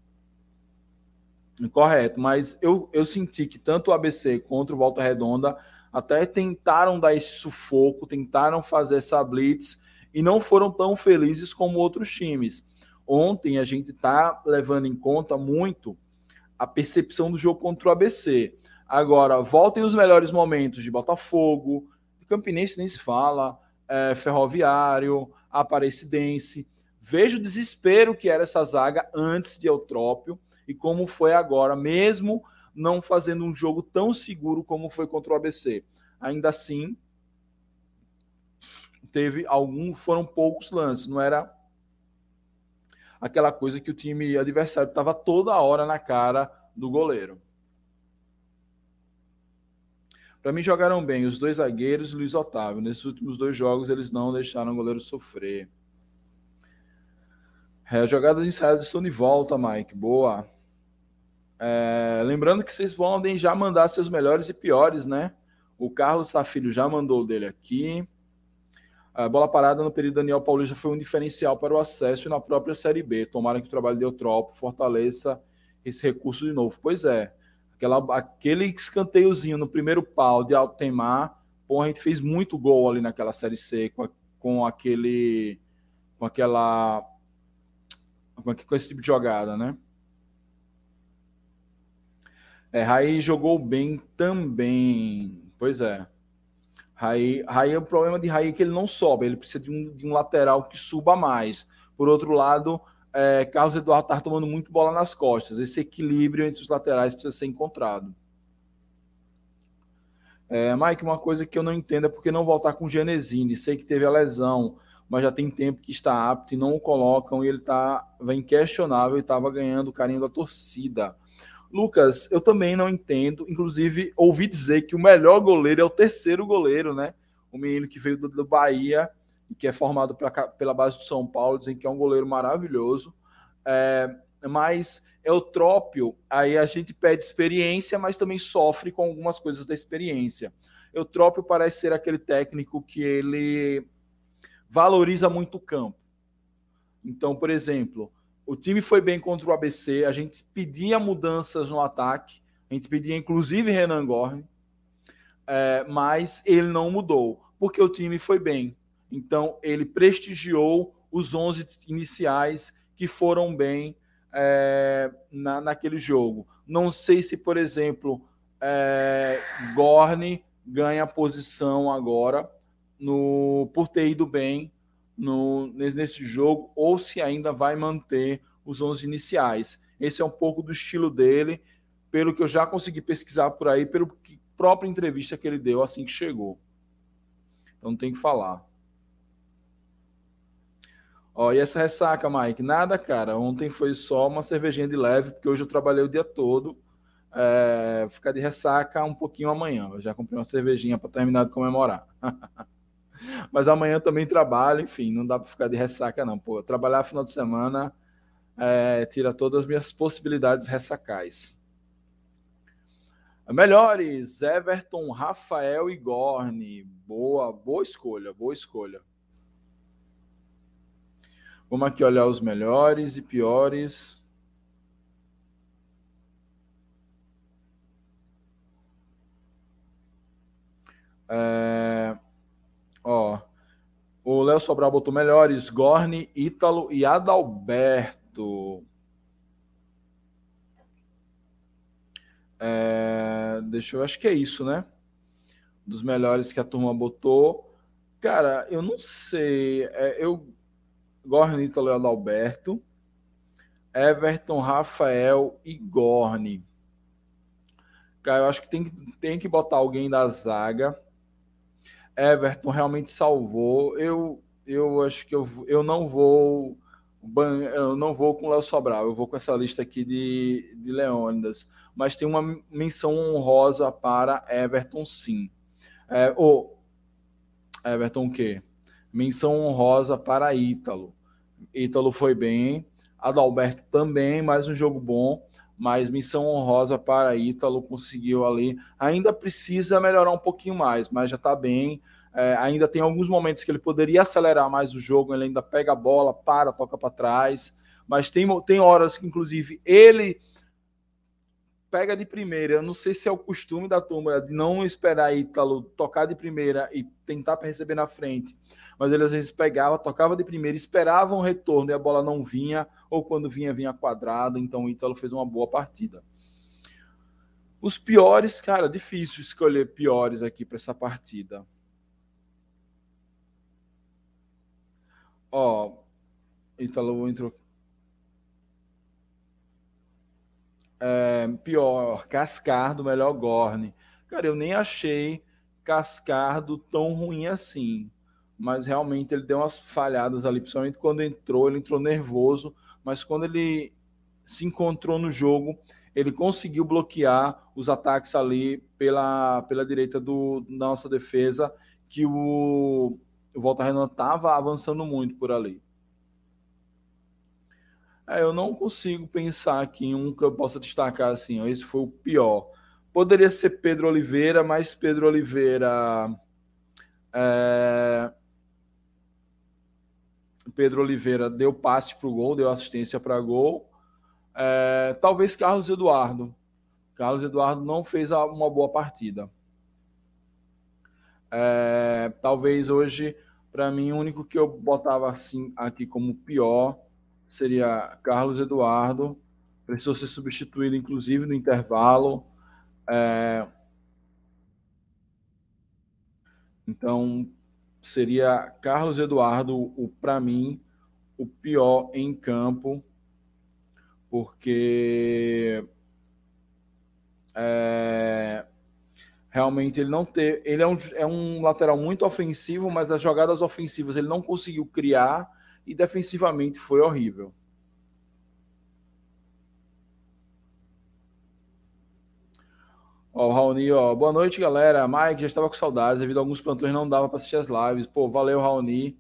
Correto, mas eu, eu senti que tanto o ABC quanto o Volta Redonda até tentaram dar esse sufoco, tentaram fazer essa blitz e não foram tão felizes como outros times. Ontem a gente está levando em conta muito a percepção do jogo contra o ABC. Agora, voltem os melhores momentos de Botafogo, Campinense nem se fala, é, Ferroviário, Aparecidense. Veja o desespero que era essa zaga antes de Eutrópio e como foi agora, mesmo não fazendo um jogo tão seguro como foi contra o ABC. Ainda assim, teve algum, foram poucos lances, não era aquela coisa que o time adversário estava toda hora na cara do goleiro. Para mim, jogaram bem os dois zagueiros e Luiz Otávio. Nesses últimos dois jogos, eles não deixaram o goleiro sofrer. É, jogadas ensaiadas estão de volta, Mike. Boa. É, lembrando que vocês podem já mandar seus melhores e piores, né? O Carlos Safilho já mandou dele aqui. A bola parada no período Daniel Paulista foi um diferencial para o acesso e na própria Série B. Tomara que o trabalho de Eutropo fortaleça esse recurso de novo. Pois é, aquela, aquele escanteiozinho no primeiro pau de Altemar, pô, a gente fez muito gol ali naquela Série C com, a, com aquele. com aquela com esse tipo de jogada, né? É, Raí jogou bem também. Pois é. Raí, Raí, o problema de Raí é que ele não sobe, ele precisa de um, de um lateral que suba mais. Por outro lado, é, Carlos Eduardo está tomando muito bola nas costas. Esse equilíbrio entre os laterais precisa ser encontrado. É, Mike, uma coisa que eu não entendo é porque não voltar com Genesini. Sei que teve a lesão, mas já tem tempo que está apto e não o colocam e ele tá vem questionável e estava ganhando o carinho da torcida. Lucas, eu também não entendo. Inclusive, ouvi dizer que o melhor goleiro é o terceiro goleiro, né? O menino que veio do, do Bahia e que é formado pra, pela base do São Paulo, dizem que é um goleiro maravilhoso. É, mas Eutrópio, aí a gente pede experiência, mas também sofre com algumas coisas da experiência. Eutrópio parece ser aquele técnico que ele valoriza muito o campo. Então, por exemplo, o time foi bem contra o ABC, a gente pedia mudanças no ataque, a gente pedia inclusive Renan Gorne, é, mas ele não mudou, porque o time foi bem. Então, ele prestigiou os 11 iniciais que foram bem é, na, naquele jogo. Não sei se, por exemplo, é, Gorne ganha posição agora no por ter ido bem no, nesse jogo ou se ainda vai manter os 11 iniciais. Esse é um pouco do estilo dele, pelo que eu já consegui pesquisar por aí, pelo que própria entrevista que ele deu assim que chegou. Então tem que falar. Ó, e essa ressaca, Mike? Nada, cara. Ontem foi só uma cervejinha de leve, porque hoje eu trabalhei o dia todo. É, ficar de ressaca um pouquinho amanhã. Eu já comprei uma cervejinha para terminar de comemorar. Mas amanhã também trabalho, enfim, não dá para ficar de ressaca, não. Pô, trabalhar final de semana é, tira todas as minhas possibilidades ressacais. Melhores, Everton, Rafael e Gorne. Boa, boa escolha, boa escolha. Vamos aqui olhar os melhores e piores. É, ó, o Léo Sobral botou melhores, Gorne, Ítalo e Adalberto. É, deixa eu, acho que é isso, né? Dos melhores que a turma botou. Cara, eu não sei. É, eu Gorni, Ítalo Alberto, Everton, Rafael e Gorni. Cara, eu acho que tem, tem que botar alguém da zaga. Everton realmente salvou. Eu, eu acho que eu, eu não vou eu não vou com Léo Sobral, eu vou com essa lista aqui de, de Leônidas. Mas tem uma menção honrosa para Everton, sim. É, o Everton o quê? Menção honrosa para Ítalo. Ítalo foi bem, Adalberto também, mais um jogo bom, mas missão honrosa para Ítalo, conseguiu ali. Ainda precisa melhorar um pouquinho mais, mas já está bem. É, ainda tem alguns momentos que ele poderia acelerar mais o jogo, ele ainda pega a bola, para, toca para trás. Mas tem, tem horas que, inclusive, ele pega de primeira. Eu não sei se é o costume da turma de não esperar Ítalo tocar de primeira e tentar receber na frente. Mas ele às vezes pegava, tocava de primeira, esperava um retorno e a bola não vinha, ou quando vinha, vinha quadrada. Então o Ítalo fez uma boa partida. Os piores, cara, difícil escolher piores aqui para essa partida. Ó, Ítalo entrou é, pior, Cascardo, melhor Gorne. Cara, eu nem achei Cascardo tão ruim assim. Mas realmente ele deu umas falhadas ali, principalmente quando entrou, ele entrou nervoso, mas quando ele se encontrou no jogo, ele conseguiu bloquear os ataques ali pela, pela direita do, da nossa defesa, que o, o Volta Renan estava avançando muito por ali. É, eu não consigo pensar aqui em um que eu possa destacar assim, ó, esse foi o pior. Poderia ser Pedro Oliveira, mas Pedro Oliveira. É... Pedro Oliveira deu passe para o gol, deu assistência para gol. É... Talvez Carlos Eduardo. Carlos Eduardo não fez uma boa partida. É... Talvez hoje, para mim, o único que eu botava assim aqui como pior seria Carlos Eduardo, precisou ser substituído, inclusive, no intervalo. É... Então, seria Carlos Eduardo, o para mim, o pior em campo, porque é... Realmente ele não ter. Ele é um, é um lateral muito ofensivo, mas as jogadas ofensivas ele não conseguiu criar e defensivamente foi horrível. Ó, o Raoni, ó, boa noite, galera. Mike, já estava com saudades, devido a alguns plantões não dava para assistir as lives. Pô, valeu, Raoni.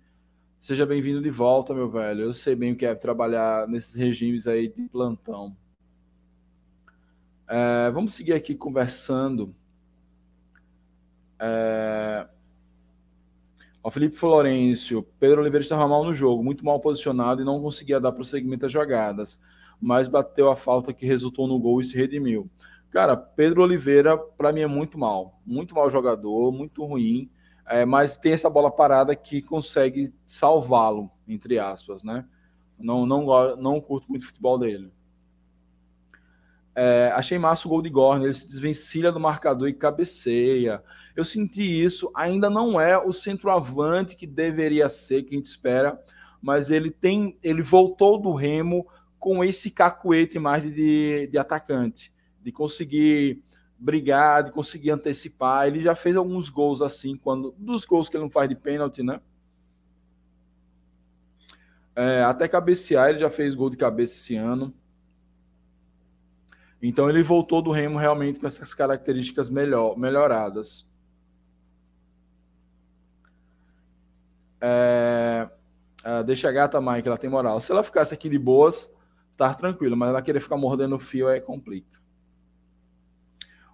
Seja bem-vindo de volta, meu velho. Eu sei bem o que é trabalhar nesses regimes aí de plantão. É, vamos seguir aqui conversando. É... O Felipe Florencio, Pedro Oliveira estava mal no jogo, muito mal posicionado e não conseguia dar prosseguimento às jogadas, mas bateu a falta que resultou no gol e se redimiu. Cara, Pedro Oliveira, para mim, é muito mal. Muito mal jogador, muito ruim. É, mas tem essa bola parada que consegue salvá-lo, entre aspas, né? Não, não, não curto muito o futebol dele. É, achei massa o gol de Gorne, ele se desvencilha do marcador e cabeceia. Eu senti isso, ainda não é o centroavante que deveria ser, que a gente espera, mas ele tem, ele voltou do Remo com esse cacuete mais de, de atacante de conseguir brigar, de conseguir antecipar. Ele já fez alguns gols assim, quando dos gols que ele não faz de pênalti, né? É, até cabecear, ele já fez gol de cabeça esse ano. Então ele voltou do Remo realmente com essas características melhor, melhoradas. É, é, deixa a gata Mike, ela tem moral. Se ela ficasse aqui de boas, tá tranquilo, mas ela querer ficar mordendo o fio é complica.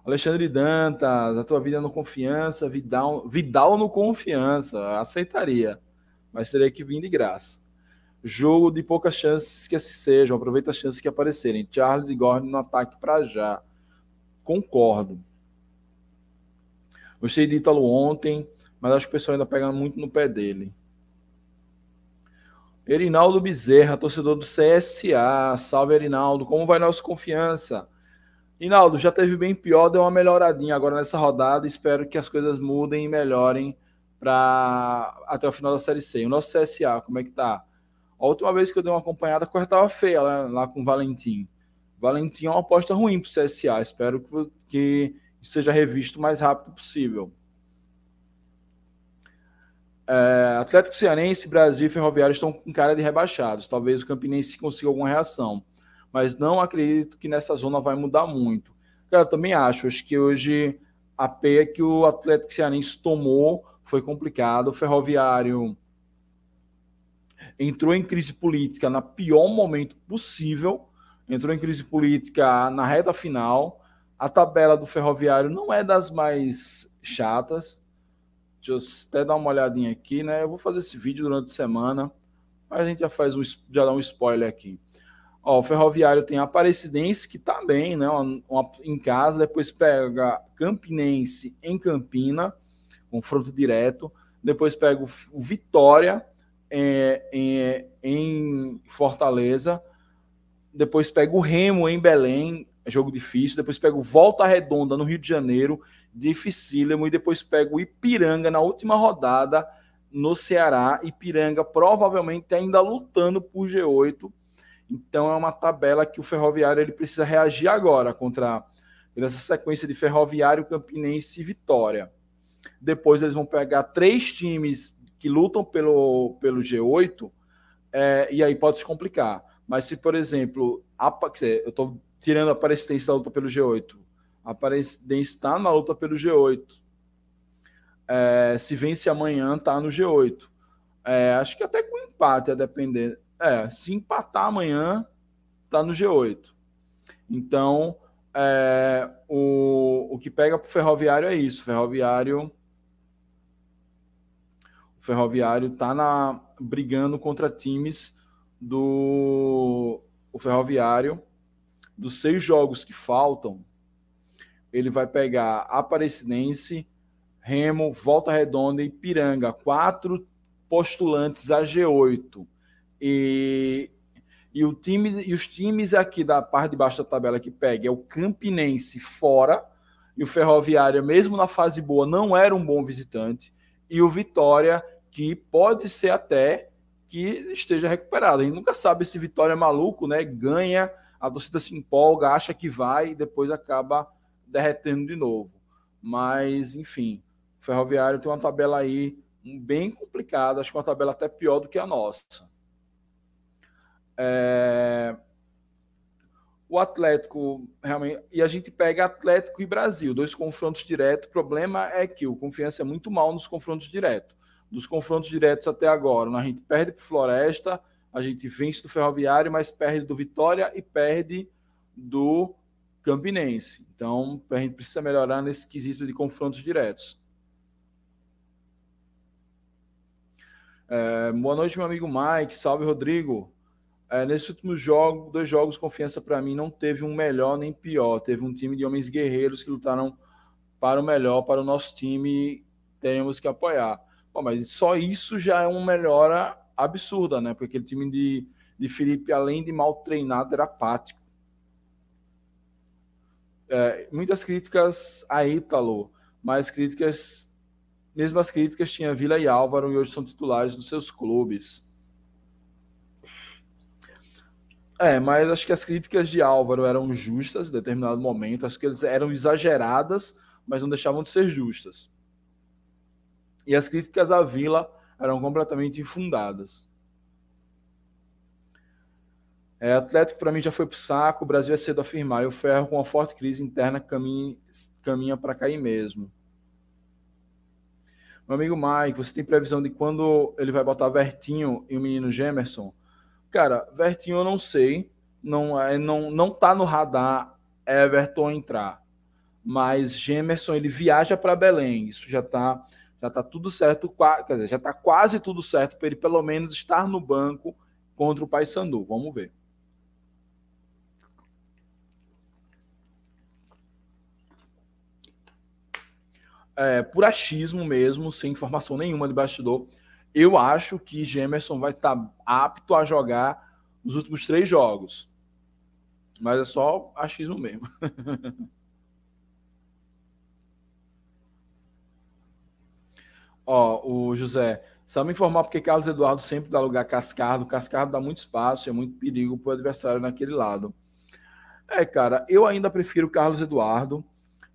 Alexandre Dantas, a tua vida no confiança, Vidal, Vidal no confiança, aceitaria, mas teria que vir de graça. Jogo de poucas chances que assim sejam, aproveita as chances que aparecerem. Charles e Gordon no ataque para já. Concordo. Gostei de Ítalo ontem, mas acho que o pessoal ainda pega muito no pé dele. Erinaldo Bezerra, torcedor do CSA. Salve, Erinaldo. Como vai nossa confiança? Inaldo, já teve bem pior, deu uma melhoradinha agora nessa rodada. Espero que as coisas mudem e melhorem para até o final da Série C. O nosso CSA, como é que tá? A última vez que eu dei uma acompanhada, a coisa estava feia lá, lá, com o Valentim. Valentim é uma aposta ruim para o CSA. Espero que, que seja revisto o mais rápido possível. É, Atlético Cearense, Brasil e Ferroviário estão com cara de rebaixados. Talvez o Campinense consiga alguma reação mas não acredito que nessa zona vai mudar muito. Cara, também acho, acho que hoje a peia que o Atlético Cearense tomou foi complicado, o Ferroviário entrou em crise política na pior momento possível, entrou em crise política na reta final. A tabela do Ferroviário não é das mais chatas. Deixa eu até dar uma olhadinha aqui, né? Eu vou fazer esse vídeo durante a semana, mas a gente já faz um, já dá um spoiler aqui. Ó, o Ferroviário tem a Aparecidense, que tá bem, né? Uma, uma, em casa, depois pega Campinense em Campina, confronto direto. Depois pega o, o Vitória é, em, em Fortaleza. Depois pega o Remo em Belém, jogo difícil. Depois pega o Volta Redonda no Rio de Janeiro, dificílimo. E depois pega o Ipiranga na última rodada no Ceará. Ipiranga provavelmente ainda lutando por G8 então é uma tabela que o Ferroviário ele precisa reagir agora contra essa sequência de Ferroviário, Campinense e Vitória. Depois eles vão pegar três times que lutam pelo, pelo G8 é, e aí pode se complicar. Mas se, por exemplo, a, eu estou tirando a Aparecidense da luta pelo G8, a Aparecidense está na luta pelo G8. É, se vence amanhã, está no G8. É, acho que até com empate, a depender. É, se empatar amanhã, tá no G8. Então, é, o, o que pega para o Ferroviário é isso. Ferroviário. Ferroviário tá na, brigando contra times do o Ferroviário. Dos seis jogos que faltam, ele vai pegar Aparecidense, Remo, Volta Redonda e Piranga. Quatro postulantes a G8. E, e, o time, e os times aqui da parte de baixo da tabela que pega é o Campinense fora, e o Ferroviária, mesmo na fase boa, não era um bom visitante, e o Vitória, que pode ser até que esteja recuperado. A gente nunca sabe se Vitória é maluco, né? Ganha, a torcida se empolga, acha que vai e depois acaba derretendo de novo. Mas, enfim, o Ferroviário tem uma tabela aí bem complicada, acho que uma tabela até pior do que a nossa. É... O Atlético, realmente. E a gente pega Atlético e Brasil, dois confrontos diretos. O problema é que o Confiança é muito mal nos confrontos diretos. Dos confrontos diretos até agora, a gente perde para Floresta, a gente vence do Ferroviário, mas perde do Vitória e perde do Campinense. Então, a gente precisa melhorar nesse quesito de confrontos diretos. É, boa noite, meu amigo Mike. Salve, Rodrigo. É, nesse último jogo, dois jogos, confiança para mim não teve um melhor nem pior. Teve um time de homens guerreiros que lutaram para o melhor, para o nosso time. Teremos que apoiar. Bom, mas só isso já é uma melhora absurda, né? Porque aquele time de, de Felipe, além de mal treinado, era apático. É, muitas críticas a Ítalo, mas críticas, mesmo as críticas tinha Vila e Álvaro e hoje são titulares dos seus clubes. É, mas acho que as críticas de Álvaro eram justas em determinado momento, acho que eles eram exageradas, mas não deixavam de ser justas. E as críticas à Vila eram completamente infundadas. É, Atlético para mim já foi para o saco, o Brasil é cedo afirmar, e o Ferro com uma forte crise interna caminha, caminha para cair mesmo. Meu amigo Mike, você tem previsão de quando ele vai botar Vertinho e o menino Gemerson? Cara, Vertinho eu não sei, não é, não não tá no radar Everton entrar. Mas Gemerson ele viaja para Belém, isso já tá já tá tudo certo, quer dizer, já tá quase tudo certo para ele pelo menos estar no banco contra o Paysandu. Vamos ver. É, por achismo mesmo, sem informação nenhuma de bastidor, eu acho que Gemerson vai estar tá apto a jogar os últimos três jogos. Mas é só achismo mesmo. Ó, o José, só me informar porque Carlos Eduardo sempre dá lugar a Cascardo. Cascardo dá muito espaço, é muito perigo para o adversário naquele lado. É, cara, eu ainda prefiro Carlos Eduardo.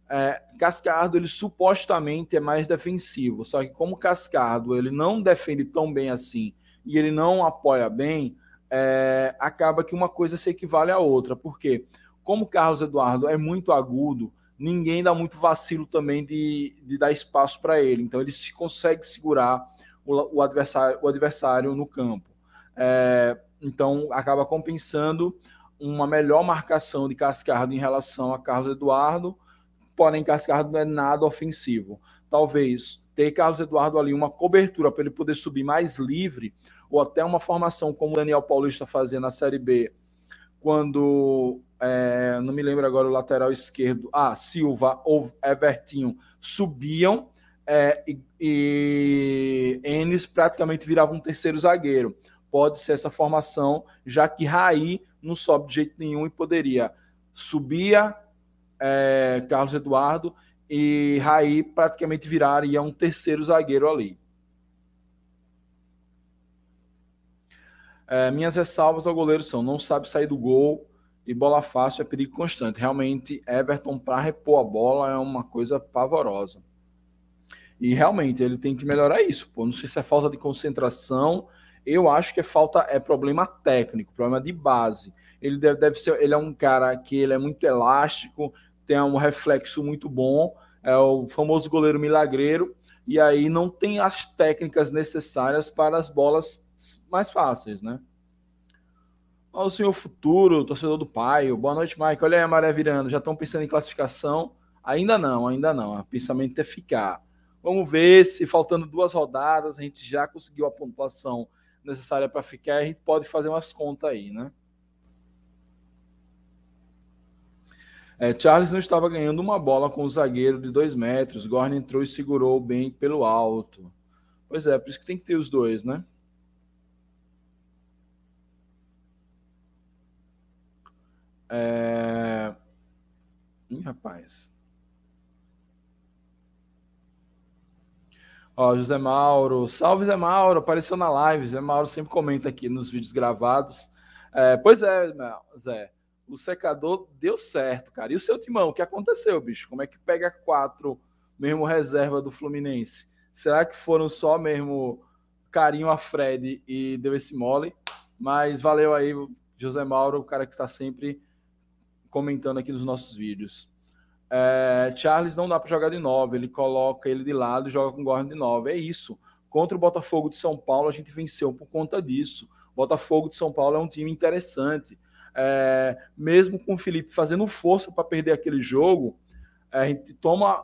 É, Cascardo, ele supostamente é mais defensivo, só que como Cascardo ele não defende tão bem assim e ele não apoia bem, é, acaba que uma coisa se equivale à outra. Porque como Carlos Eduardo é muito agudo, ninguém dá muito vacilo também de, de dar espaço para ele. Então ele se consegue segurar o, o, adversário, o adversário no campo. É, então acaba compensando uma melhor marcação de Cascardo em relação a Carlos Eduardo, porém Cascardo não é nada ofensivo. Talvez ter Carlos Eduardo ali uma cobertura para ele poder subir mais livre, ou até uma formação como o Daniel Paulista fazia na Série B, quando é, não me lembro agora o lateral esquerdo, ah, Silva ou Evertinho subiam é, e, e Enes praticamente virava um terceiro zagueiro. Pode ser essa formação, já que Raí não sobe de jeito nenhum e poderia subia é, Carlos Eduardo e Raí praticamente viraria um terceiro zagueiro ali. É, minhas ressalvas ao goleiro são: não sabe sair do gol, e bola fácil é perigo constante. Realmente, Everton, para repor a bola, é uma coisa pavorosa. E realmente, ele tem que melhorar isso. Pô. Não sei se é falta de concentração. Eu acho que é falta, é problema técnico, problema de base. Ele deve, deve ser, ele é um cara que ele é muito elástico, tem um reflexo muito bom, é o famoso goleiro milagreiro, e aí não tem as técnicas necessárias para as bolas mais fáceis, né? o senhor futuro, torcedor do pai. Boa noite, Mike. Olha aí a maré virando. Já estão pensando em classificação? Ainda não, ainda não. O pensamento é ficar. Vamos ver se faltando duas rodadas a gente já conseguiu a pontuação necessária para ficar. A gente pode fazer umas contas aí, né? É, Charles não estava ganhando uma bola com o zagueiro de dois metros. Gordon entrou e segurou bem pelo alto. Pois é, por isso que tem que ter os dois, né? É... Ih, rapaz. Ó, José Mauro. Salve, José Mauro. Apareceu na live. José Mauro sempre comenta aqui nos vídeos gravados. É, pois é, Zé. O secador deu certo, cara. E o seu timão? O que aconteceu, bicho? Como é que pega quatro mesmo reserva do Fluminense? Será que foram só mesmo carinho a Fred e deu esse mole? Mas valeu aí, José Mauro, o cara que está sempre comentando aqui nos nossos vídeos. É, Charles não dá para jogar de 9, ele coloca ele de lado e joga com Gordon de 9. É isso. Contra o Botafogo de São Paulo, a gente venceu por conta disso. Botafogo de São Paulo é um time interessante. É, mesmo com o Felipe fazendo força para perder aquele jogo, a gente toma,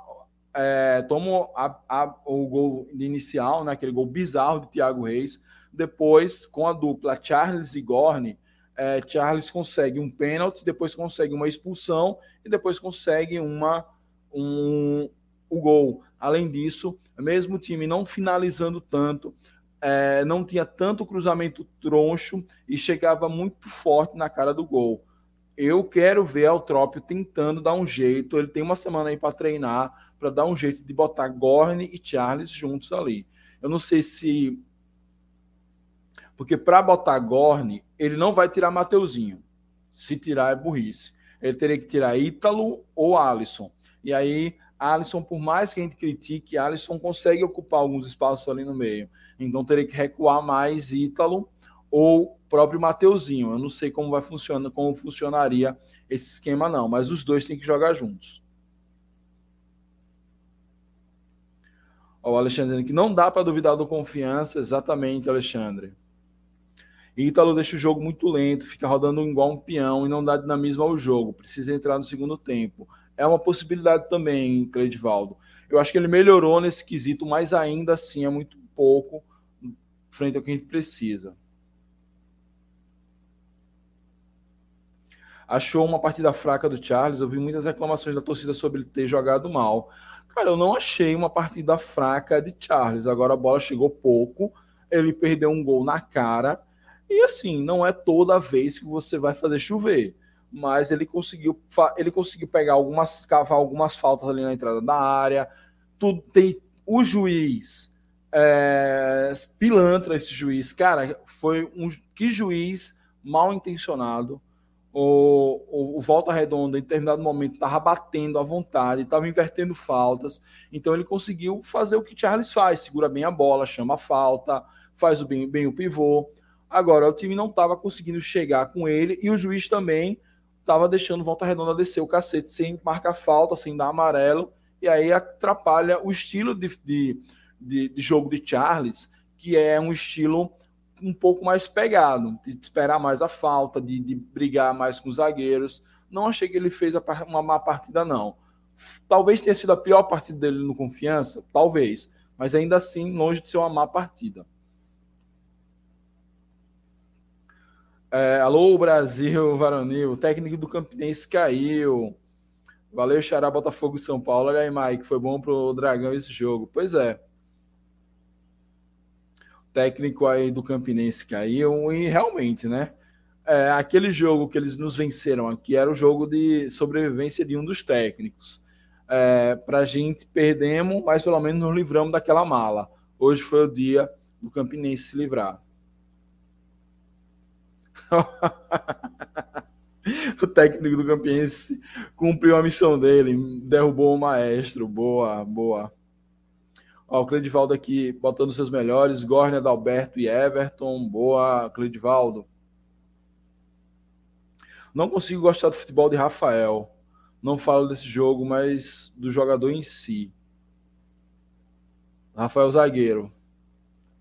é, toma a, a, o gol inicial, né, aquele gol bizarro de Thiago Reis. Depois, com a dupla Charles e Gorne, é, Charles consegue um pênalti, depois consegue uma expulsão e depois consegue uma, um, o gol. Além disso, mesmo o time não finalizando tanto, é, não tinha tanto cruzamento troncho e chegava muito forte na cara do gol. Eu quero ver Altrópio tentando dar um jeito. Ele tem uma semana aí para treinar, para dar um jeito de botar Gorne e Charles juntos ali. Eu não sei se. Porque para botar Gorne, ele não vai tirar Mateuzinho. Se tirar, é burrice. Ele teria que tirar Ítalo ou Alisson. E aí Alisson, por mais que a gente critique, Alisson consegue ocupar alguns espaços ali no meio. Então teria que recuar mais Ítalo ou próprio Mateuzinho. Eu não sei como vai funcionar, como funcionaria esse esquema não, mas os dois têm que jogar juntos. o Alexandre dizendo que não dá para duvidar do confiança, exatamente, Alexandre. Ítalo deixa o jogo muito lento, fica rodando igual um peão e não dá dinamismo ao jogo. Precisa entrar no segundo tempo é uma possibilidade também, Cleidivaldo. Eu acho que ele melhorou nesse quesito, mas ainda assim é muito pouco frente ao que a gente precisa. Achou uma partida fraca do Charles. Ouvi muitas reclamações da torcida sobre ele ter jogado mal. Cara, eu não achei uma partida fraca de Charles. Agora a bola chegou pouco, ele perdeu um gol na cara. E assim, não é toda vez que você vai fazer chover mas ele conseguiu ele conseguiu pegar algumas cavar algumas faltas ali na entrada da área. Tudo tem o juiz é, pilantra esse juiz, cara, foi um que juiz mal intencionado. O, o, o, Volta Redonda, em determinado momento, estava batendo à vontade, estava invertendo faltas. Então ele conseguiu fazer o que Charles faz: segura bem a bola, chama a falta, faz o bem, bem o pivô. Agora, o time não estava conseguindo chegar com ele e o juiz também estava deixando Volta Redonda descer o cacete sem marcar falta, sem dar amarelo, e aí atrapalha o estilo de, de, de, de jogo de Charles, que é um estilo um pouco mais pegado, de esperar mais a falta, de, de brigar mais com os zagueiros. Não achei que ele fez uma má partida, não. Talvez tenha sido a pior partida dele no Confiança, talvez, mas ainda assim longe de ser uma má partida. É, alô, Brasil, Varonil. O técnico do Campinense caiu. Valeu, Xará, Botafogo e São Paulo. Olha aí, Mike. Foi bom pro Dragão esse jogo. Pois é. O técnico aí do Campinense caiu e realmente, né? É, aquele jogo que eles nos venceram aqui era o jogo de sobrevivência de um dos técnicos. É, Para gente, perdemos, mas pelo menos nos livramos daquela mala. Hoje foi o dia do Campinense se livrar. o técnico do Campiense cumpriu a missão dele, derrubou o maestro. Boa, boa. Ó, o Cleidivaldo aqui botando seus melhores. Gornia, Adalberto e Everton. Boa, Cleidivaldo. Não consigo gostar do futebol de Rafael. Não falo desse jogo, mas do jogador em si. Rafael zagueiro.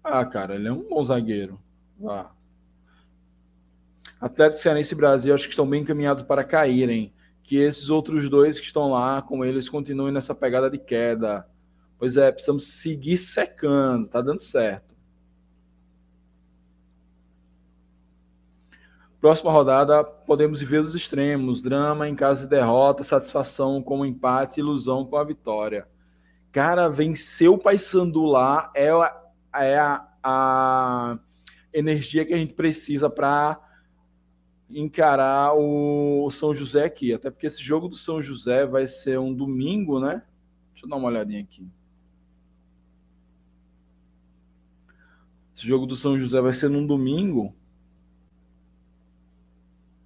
Ah, cara, ele é um bom zagueiro. Ah. Atlético Cearense e Brasil acho que estão bem encaminhados para caírem. Que esses outros dois que estão lá, como eles, continuem nessa pegada de queda. Pois é, precisamos seguir secando, tá dando certo. Próxima rodada, podemos ver os extremos: drama em caso de derrota, satisfação com o empate, ilusão com a vitória. Cara, vencer o Paysandu lá é, a, é a, a energia que a gente precisa para encarar o São José aqui, até porque esse jogo do São José vai ser um domingo, né? Deixa eu dar uma olhadinha aqui. Esse jogo do São José vai ser num domingo.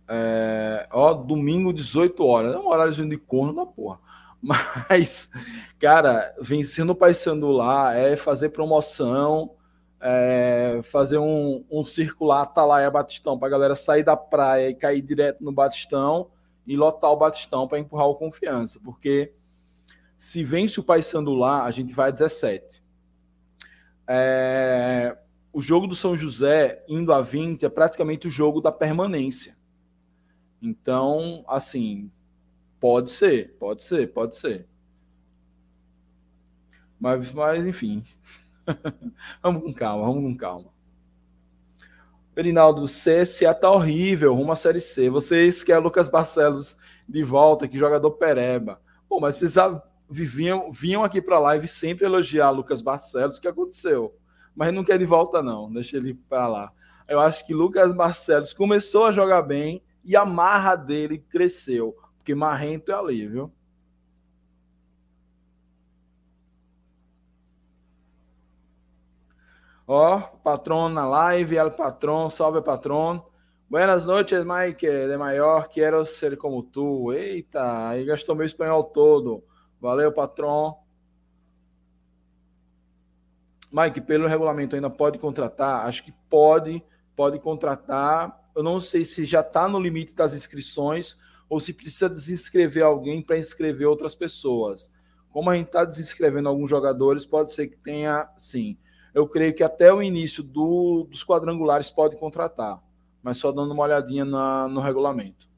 É, ó, domingo, 18 horas. É um horário de corno da porra. Mas, cara, vencendo o Paysandu lá é fazer promoção, é fazer um, um circular Atalaia Batistão para a galera sair da praia e cair direto no Batistão e lotar o Batistão para empurrar o confiança, porque se vence o Paysandu lá, a gente vai a 17. É, o jogo do São José indo a 20 é praticamente o jogo da permanência. Então, assim, pode ser, pode ser, pode ser. Mas, mas enfim. vamos com calma, vamos com calma. Perinaldo, CSA tá horrível, rumo à Série C. Vocês querem Lucas Barcelos de volta, que jogador pereba. Pô, mas vocês viviam, vinham aqui para live sempre elogiar Lucas Barcelos, o que aconteceu? Mas não quer de volta, não. Deixa ele para lá. Eu acho que Lucas Barcelos começou a jogar bem e a marra dele cresceu. Porque marrento é ali, viu? Ó, patrão na live, el patrão, salve patrão. Buenas noches, Mike, de maior, quero ser como tu. Eita, aí gastou meu espanhol todo. Valeu, patrão. Mike, pelo regulamento ainda pode contratar? Acho que pode, pode contratar. Eu não sei se já está no limite das inscrições ou se precisa desinscrever alguém para inscrever outras pessoas. Como a gente está desinscrevendo alguns jogadores, pode ser que tenha, sim. Eu creio que até o início do, dos quadrangulares pode contratar, mas só dando uma olhadinha na, no regulamento.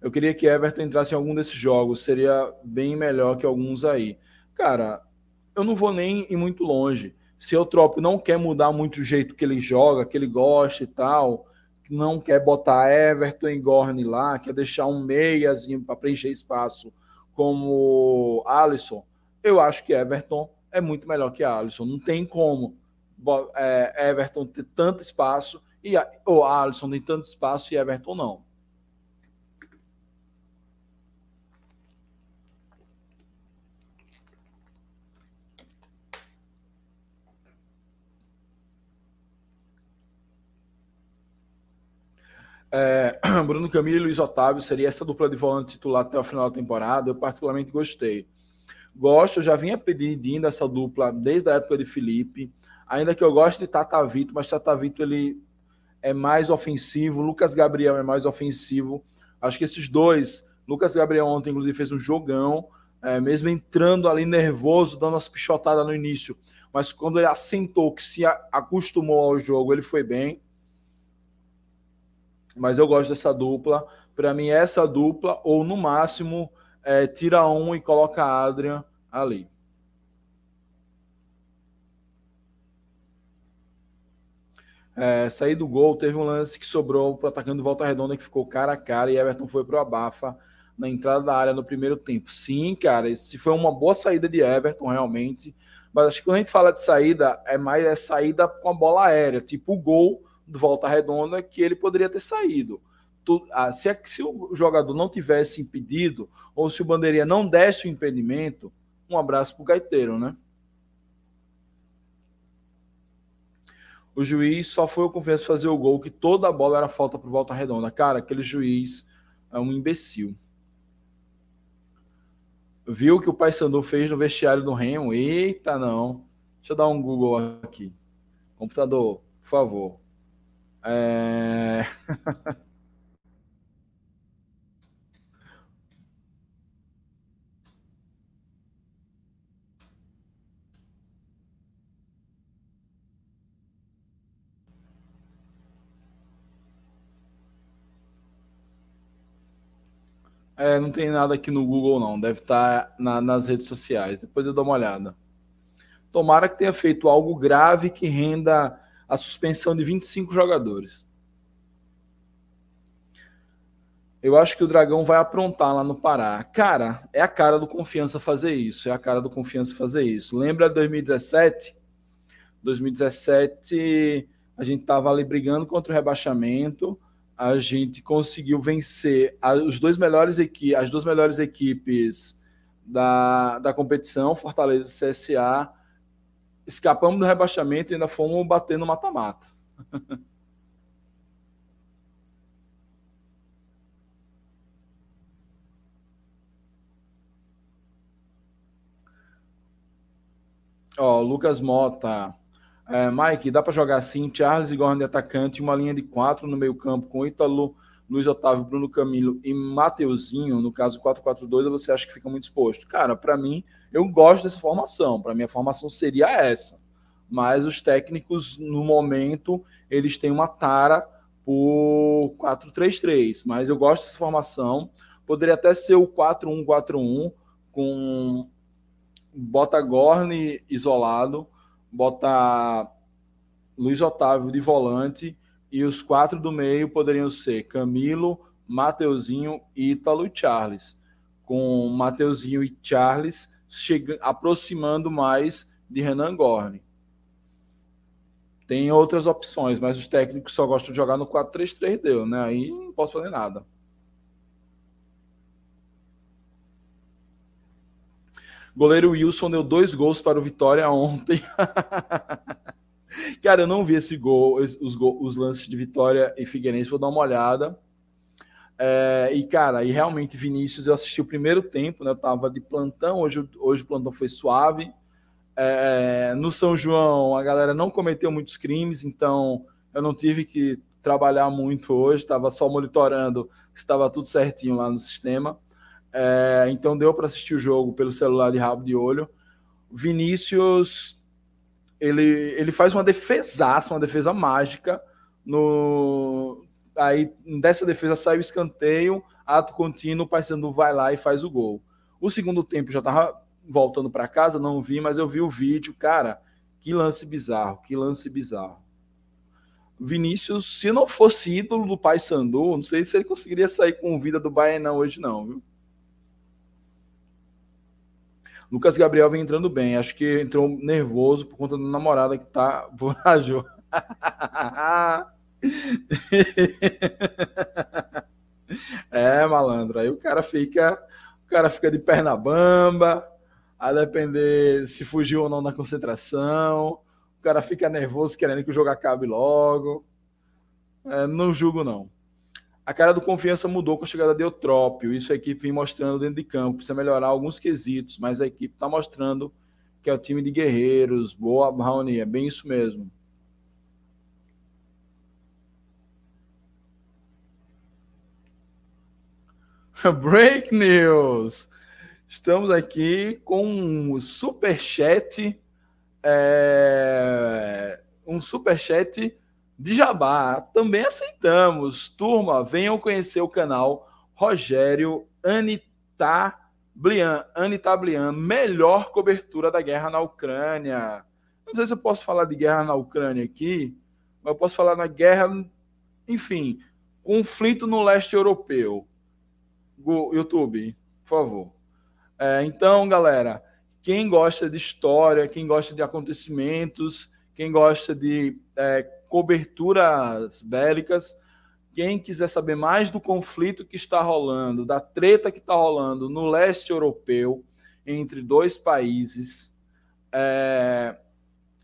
Eu queria que Everton entrasse em algum desses jogos, seria bem melhor que alguns aí. Cara, eu não vou nem ir muito longe. Se o Trop não quer mudar muito o jeito que ele joga, que ele gosta e tal, não quer botar Everton e Gorne lá, quer deixar um meiazinho para preencher espaço como Alisson, eu acho que Everton é muito melhor que Alisson. Não tem como é, Everton ter tanto espaço e ou Alisson tem tanto espaço e Everton não. É, Bruno Camilo e Luiz Otávio seria essa dupla de volante titular até o final da temporada. Eu particularmente gostei. Gosto, já vinha pedindo essa dupla desde a época de Felipe. Ainda que eu goste de Tatavito, mas Tatavito ele é mais ofensivo, Lucas Gabriel é mais ofensivo. Acho que esses dois, Lucas Gabriel ontem inclusive fez um jogão, é, mesmo entrando ali nervoso, dando as pichotadas no início, mas quando ele assentou, que se acostumou ao jogo, ele foi bem mas eu gosto dessa dupla. Para mim, essa dupla, ou no máximo, é, tira um e coloca a Adrian ali. É, sair do gol, teve um lance que sobrou para o atacante volta redonda que ficou cara a cara e Everton foi para o abafa na entrada da área no primeiro tempo. Sim, cara, se foi uma boa saída de Everton realmente, mas acho que quando a gente fala de saída, é mais é saída com a bola aérea, tipo o gol do Volta Redonda que ele poderia ter saído. Ah, se, se o jogador não tivesse impedido, ou se o bandeirinha não desse o impedimento, um abraço para o gaiteiro, né? O juiz só foi o confiança fazer o gol, que toda a bola era falta para Volta Redonda. Cara, aquele juiz é um imbecil. Viu o que o Paysandu fez no vestiário do Remo? Eita, não. Deixa eu dar um Google aqui. Computador, por favor. É... É, não tem nada aqui no Google, não. Deve estar na, nas redes sociais. Depois eu dou uma olhada. Tomara que tenha feito algo grave que renda a suspensão de 25 jogadores. Eu acho que o Dragão vai aprontar lá no Pará. Cara, é a cara do Confiança fazer isso. É a cara do Confiança fazer isso. Lembra 2017? 2017 a gente estava ali brigando contra o rebaixamento. A gente conseguiu vencer os dois melhores equi as duas melhores equipes da, da competição, Fortaleza e CSA escapamos do rebaixamento e ainda fomos bater no mata-mata. Ó, Lucas Mota. É, Mike, dá para jogar assim, Charles e Gordon de atacante, uma linha de quatro no meio campo com Ítalo, Luiz Otávio, Bruno Camilo e Mateuzinho, no caso 4-4-2, ou você acha que fica muito exposto? Cara, para mim, eu gosto dessa formação. Para mim, a formação seria essa. Mas os técnicos, no momento, eles têm uma tara por 4-3-3. Mas eu gosto dessa formação. Poderia até ser o 4-1-4-1, com bota Gorne isolado, bota Luiz Otávio de volante e os quatro do meio poderiam ser Camilo, Mateuzinho, Ítalo e Charles. Com Mateuzinho e Charles aproximando mais de Renan Gorne. Tem outras opções, mas os técnicos só gostam de jogar no 4-3-3 deu, né? Aí não posso fazer nada. Goleiro Wilson deu dois gols para o Vitória ontem. Cara, eu não vi esse gol, os, os lances de Vitória e Figueirense, vou dar uma olhada. É, e, cara, e realmente, Vinícius, eu assisti o primeiro tempo, né? Eu tava de plantão, hoje, hoje o plantão foi suave. É, no São João, a galera não cometeu muitos crimes, então eu não tive que trabalhar muito hoje, estava só monitorando se estava tudo certinho lá no sistema. É, então deu para assistir o jogo pelo celular de rabo de olho. Vinícius ele, ele faz uma defesaça, uma defesa mágica. No, aí dessa defesa sai o escanteio, ato contínuo, o Paysandu vai lá e faz o gol. O segundo tempo já estava voltando para casa, não vi, mas eu vi o vídeo, cara, que lance bizarro, que lance bizarro. Vinícius, se não fosse ídolo do Paysandu, não sei se ele conseguiria sair com vida do Bahia hoje não, viu? Lucas Gabriel vem entrando bem. Acho que entrou nervoso por conta da namorada que tá vorajo. é, malandro. Aí o cara fica, o cara fica de perna bamba, a depender se fugiu ou não da concentração. O cara fica nervoso querendo que o jogo acabe logo. É, não julgo não. A cara do confiança mudou com a chegada de Eutrópio. Isso a equipe vem mostrando dentro de campo. Precisa melhorar alguns quesitos, mas a equipe está mostrando que é o time de guerreiros. Boa, Raoni, é bem isso mesmo. Break News! Estamos aqui com um super chat, é, um super chat de Jabá. Também aceitamos. Turma, venham conhecer o canal Rogério Anitablian. Anitablian, melhor cobertura da guerra na Ucrânia. Não sei se eu posso falar de guerra na Ucrânia aqui, mas eu posso falar na guerra, enfim, conflito no leste europeu. YouTube, por favor. É, então, galera, quem gosta de história, quem gosta de acontecimentos, quem gosta de é, coberturas bélicas. Quem quiser saber mais do conflito que está rolando, da treta que está rolando no leste europeu entre dois países, é,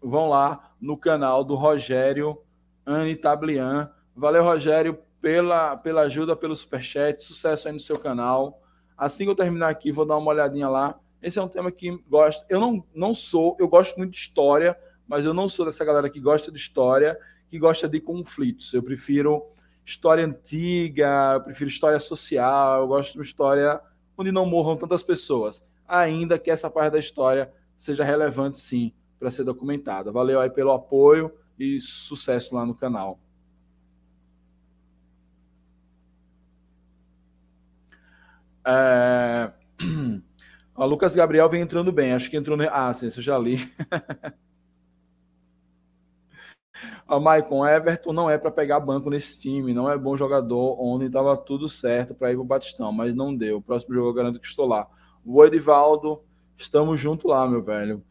vão lá no canal do Rogério Anitablian. Valeu, Rogério, pela, pela ajuda, pelo superchat. Sucesso aí no seu canal. Assim que eu terminar aqui, vou dar uma olhadinha lá. Esse é um tema que gosto. Eu não, não sou, eu gosto muito de história, mas eu não sou dessa galera que gosta de história que gosta de conflitos. Eu prefiro história antiga, eu prefiro história social, eu gosto de uma história onde não morram tantas pessoas, ainda que essa parte da história seja relevante sim para ser documentada. Valeu aí pelo apoio e sucesso lá no canal. É... O Lucas Gabriel vem entrando bem, acho que entrou. Ah, sim, eu já li. A Maicon Everton não é para pegar banco nesse time, não é bom jogador. Ontem estava tudo certo para ir para o Batistão, mas não deu. O próximo jogo eu garanto que estou lá. O Edivaldo, estamos junto lá, meu velho.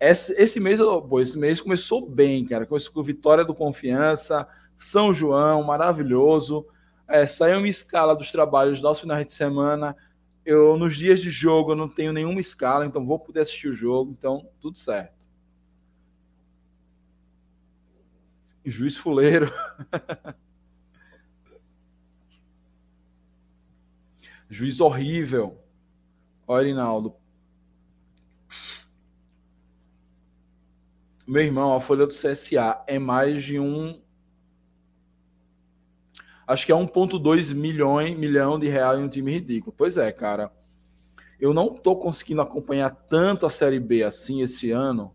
Esse, esse mês, pô, esse mês começou bem, cara. Começou com vitória do Confiança, São João, maravilhoso. É, saiu uma escala dos trabalhos dos nossos finais de semana. Eu, nos dias de jogo, eu não tenho nenhuma escala, então vou poder assistir o jogo, então tudo certo. Juiz Fuleiro. Juiz horrível. Olha, Rinaldo. Meu irmão, a folha do CSA é mais de um. Acho que é 1,2 milhões milhão de reais em um time ridículo. Pois é, cara. Eu não tô conseguindo acompanhar tanto a Série B assim esse ano,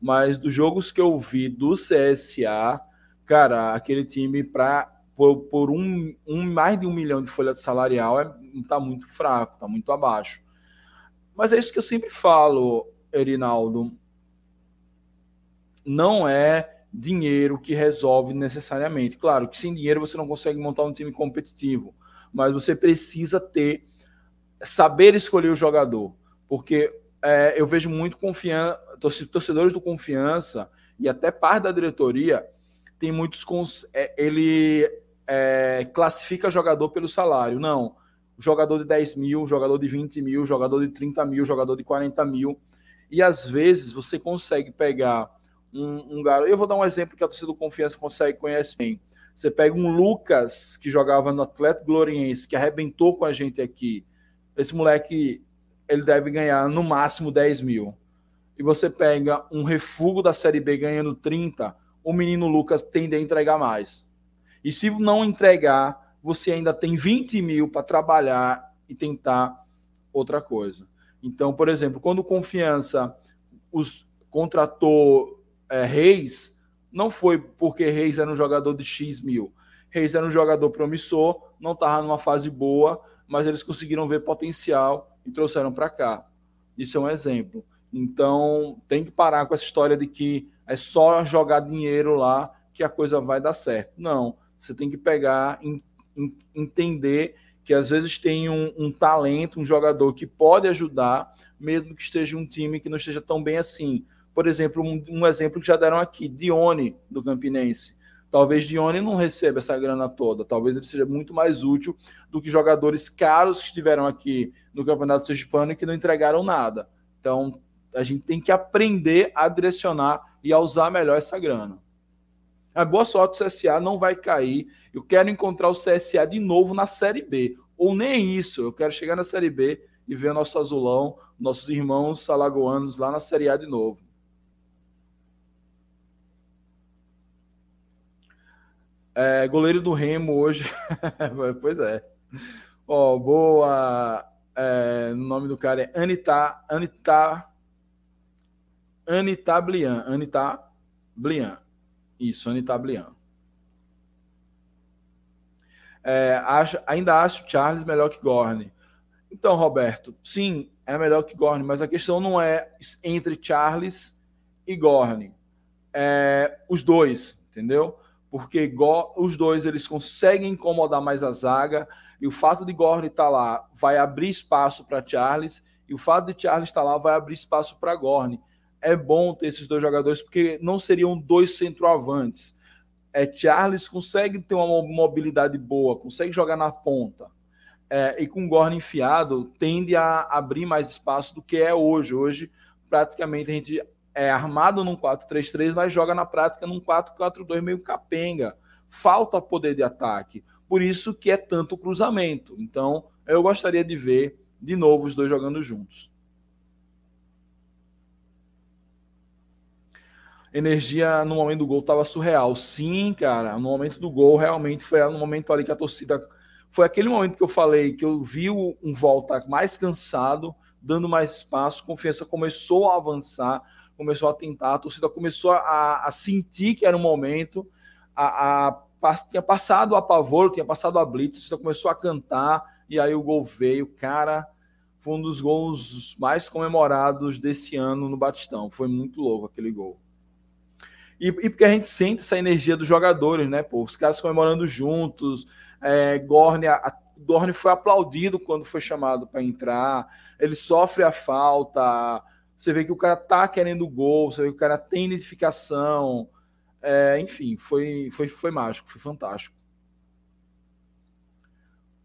mas dos jogos que eu vi do CSA, cara, aquele time para por, por um, um, mais de um milhão de folha salarial é, tá muito fraco, tá muito abaixo. Mas é isso que eu sempre falo, Erinaldo. Não é dinheiro que resolve necessariamente. Claro que sem dinheiro você não consegue montar um time competitivo, mas você precisa ter saber escolher o jogador, porque é, eu vejo muito confiança, torcedores do confiança e até parte da diretoria tem muitos é, ele é, classifica jogador pelo salário. Não. Jogador de 10 mil, jogador de 20 mil, jogador de 30 mil, jogador de 40 mil. E às vezes você consegue pegar um, um garoto. Eu vou dar um exemplo que a torcida do Confiança consegue conhece bem. Você pega um Lucas que jogava no Atlético Gloriense, que arrebentou com a gente aqui. Esse moleque ele deve ganhar no máximo 10 mil. E você pega um refúgio da Série B ganhando 30, o menino Lucas tende a entregar mais. E se não entregar, você ainda tem 20 mil para trabalhar e tentar outra coisa. Então, por exemplo, quando Confiança os contratou é, Reis, não foi porque Reis era um jogador de X mil. Reis era um jogador promissor, não estava numa fase boa, mas eles conseguiram ver potencial e trouxeram para cá. Isso é um exemplo. Então, tem que parar com essa história de que é só jogar dinheiro lá que a coisa vai dar certo. Não. Você tem que pegar, entender que às vezes tem um, um, talento, um jogador que pode ajudar, mesmo que esteja um time que não esteja tão bem assim. Por exemplo, um, um exemplo que já deram aqui, Dione, do Campinense. Talvez Dione não receba essa grana toda, talvez ele seja muito mais útil do que jogadores caros que estiveram aqui no Campeonato Sergipano e que não entregaram nada. Então, a gente tem que aprender a direcionar e a usar melhor essa grana. A boa sorte, o CSA não vai cair. Eu quero encontrar o CSA de novo na Série B. Ou nem isso. Eu quero chegar na Série B e ver nosso azulão, nossos irmãos alagoanos lá na Série A de novo. É, goleiro do Remo hoje. pois é. Ó, boa. É, o nome do cara é Anita. Anita. Anita Blian. Anita Blian. Isso, Anitta Blian. É, acho, ainda acho Charles melhor que Gorne. Então, Roberto, sim, é melhor que Gorne, mas a questão não é entre Charles e Gorne. É os dois, entendeu? Porque os dois eles conseguem incomodar mais a zaga e o fato de Gorne estar tá lá vai abrir espaço para Charles e o fato de Charles estar tá lá vai abrir espaço para Gorne é bom ter esses dois jogadores, porque não seriam dois centroavantes. É, Charles consegue ter uma mobilidade boa, consegue jogar na ponta. É, e com o Gorn enfiado, tende a abrir mais espaço do que é hoje. Hoje, praticamente, a gente é armado num 4-3-3, mas joga na prática num 4-4-2 meio capenga. Falta poder de ataque. Por isso que é tanto cruzamento. Então, eu gostaria de ver de novo os dois jogando juntos. Energia no momento do gol estava surreal. Sim, cara, no momento do gol, realmente foi no momento ali que a torcida. Foi aquele momento que eu falei que eu vi um volta mais cansado, dando mais espaço, confiança começou a avançar, começou a tentar, a torcida começou a, a sentir que era um momento, a, a, tinha passado a pavor, tinha passado a blitz, a torcida começou a cantar, e aí o gol veio, cara. Foi um dos gols mais comemorados desse ano no Batistão. Foi muito louco aquele gol. E, e, porque a gente sente essa energia dos jogadores, né? Pô, os caras comemorando juntos. É, Gorne, a, a Gorne foi aplaudido quando foi chamado para entrar. Ele sofre a falta. Você vê que o cara tá querendo gol, você vê que o cara tem identificação. É, enfim, foi, foi, foi mágico, foi fantástico.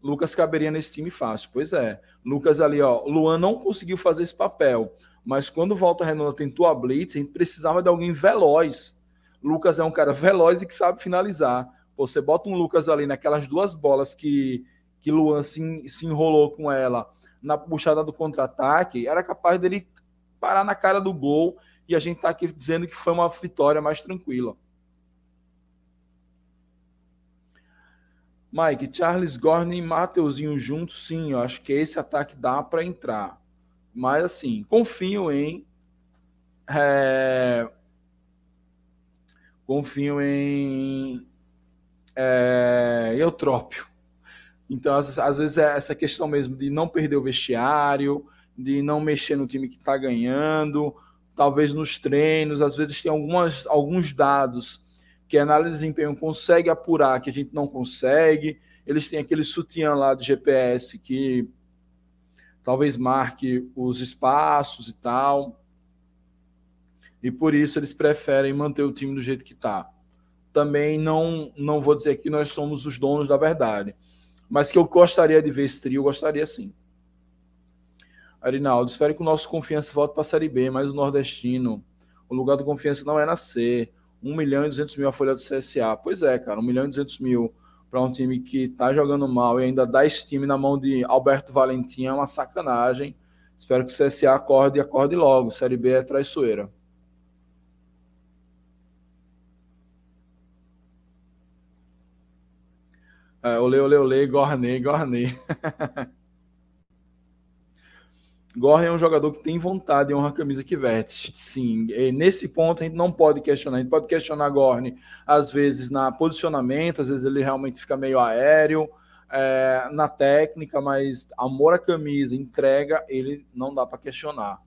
Lucas caberia nesse time fácil. Pois é. Lucas ali, ó. Luan não conseguiu fazer esse papel. Mas quando Volta Renata tentou a Blitz, a gente precisava de alguém veloz Lucas é um cara veloz e que sabe finalizar. Você bota um Lucas ali naquelas duas bolas que, que Luan se, se enrolou com ela na puxada do contra-ataque, era capaz dele parar na cara do gol e a gente está aqui dizendo que foi uma vitória mais tranquila. Mike, Charles Gordon e Mateuzinho juntos, sim, eu acho que esse ataque dá para entrar. Mas assim, confio em. É, confio em é, Eutrópio. Então, às, às, vezes, é essa questão mesmo de não perder o vestiário, de não mexer no time que está ganhando, talvez nos treinos, às vezes tem algumas, alguns dados que a análise de desempenho consegue apurar, que a gente não consegue. Eles têm aquele sutiã lá de GPS que talvez marque os espaços e tal. E por isso eles preferem manter o time do jeito que está. Também não, não vou dizer que nós somos os donos da verdade, mas que eu gostaria de ver esse trio, gostaria sim. Arinaldo, espero que o nosso confiança volte para a Série B, mas o nordestino, o lugar do confiança não é nascer. 1 milhão e 200 mil a folha do CSA. Pois é, cara, 1 milhão e 200 mil para um time que está jogando mal e ainda dá esse time na mão de Alberto Valentim é uma sacanagem. Espero que o CSA acorde e acorde logo. Série B é traiçoeira. É, olê, olê, olê, Gornei. Gorren é um jogador que tem vontade e honra a camisa que veste. Sim, e nesse ponto a gente não pode questionar. A gente pode questionar Gorne, às vezes, na posicionamento, às vezes ele realmente fica meio aéreo, é, na técnica, mas amor à camisa, entrega, ele não dá para questionar.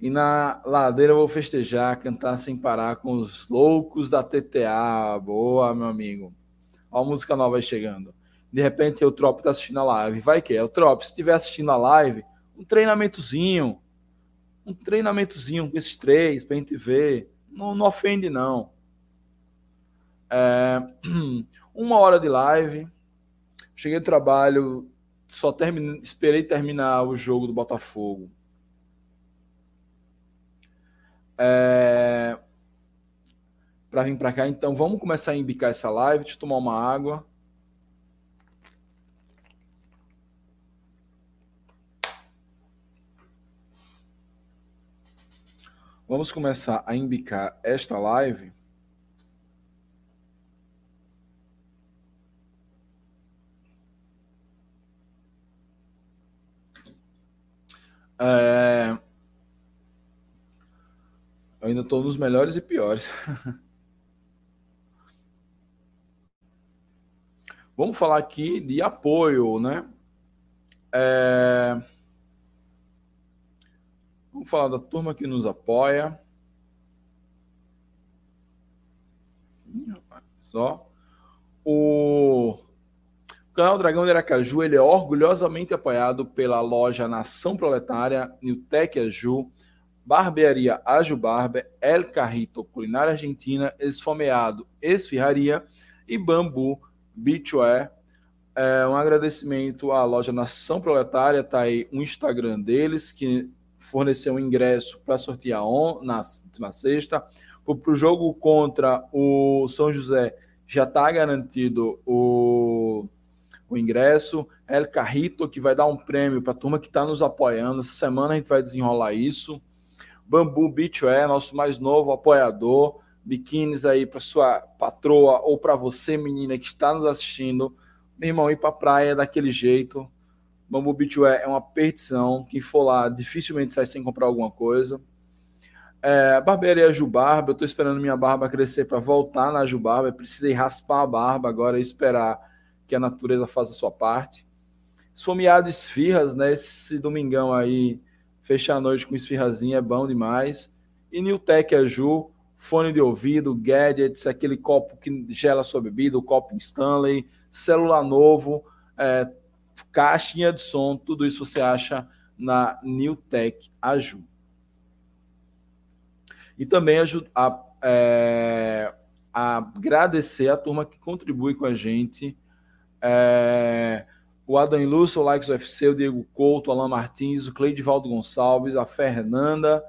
E na ladeira eu vou festejar, cantar sem parar com os loucos da TTA. Boa, meu amigo. Olha a música nova aí chegando de repente o Trop está assistindo a live. Vai que é. O Trop, se estiver assistindo a live, um treinamentozinho. Um treinamentozinho com esses três para a gente ver. Não, não ofende, não. É, uma hora de live. Cheguei do trabalho, só termine, esperei terminar o jogo do Botafogo. É, para vir para cá, então vamos começar a embicar essa live. Deixa eu tomar uma água. Vamos começar a embicar esta live. É... Eu ainda estou nos melhores e piores. Vamos falar aqui de apoio, né? É... Vamos falar da turma que nos apoia. Só. O... o canal Dragão de Aracaju ele é orgulhosamente apoiado pela loja Nação Proletária, Newtec Aju, Barbearia Aju Barber, El Carrito Culinária Argentina, Esfomeado Esfirraria e Bambu Beachwear. É, um agradecimento à loja Nação Proletária, tá aí o Instagram deles, que forneceu um ingresso para sortear on, na, na sexta. Para o jogo contra o São José já está garantido o, o ingresso. El Carrito, que vai dar um prêmio para a turma que está nos apoiando. Essa semana a gente vai desenrolar isso. Bambu Beachwear, nosso mais novo apoiador. Biquínis aí para sua patroa ou para você, menina, que está nos assistindo. Meu irmão, ir para a praia daquele jeito Bambu Beachwear é uma perdição. Quem for lá dificilmente sai sem comprar alguma coisa. É, barbearia Jubarba, eu estou esperando minha barba crescer para voltar na Jubarba. Eu precisei raspar a barba agora e esperar que a natureza faça a sua parte. Esfomeado esfirras, né? Esse domingão aí, fechar a noite com esfirrazinha é bom demais. E Newtec Aju, fone de ouvido, gadgets, aquele copo que gela sua bebida, o copo Stanley, celular novo, é, caixinha de som, tudo isso você acha na Newtech Aju. E também a, é, agradecer a turma que contribui com a gente. É, o Adam Lúcio, o Likes UFC, o Diego Couto, o Alan Martins, o Cleidivaldo Gonçalves, a Fernanda,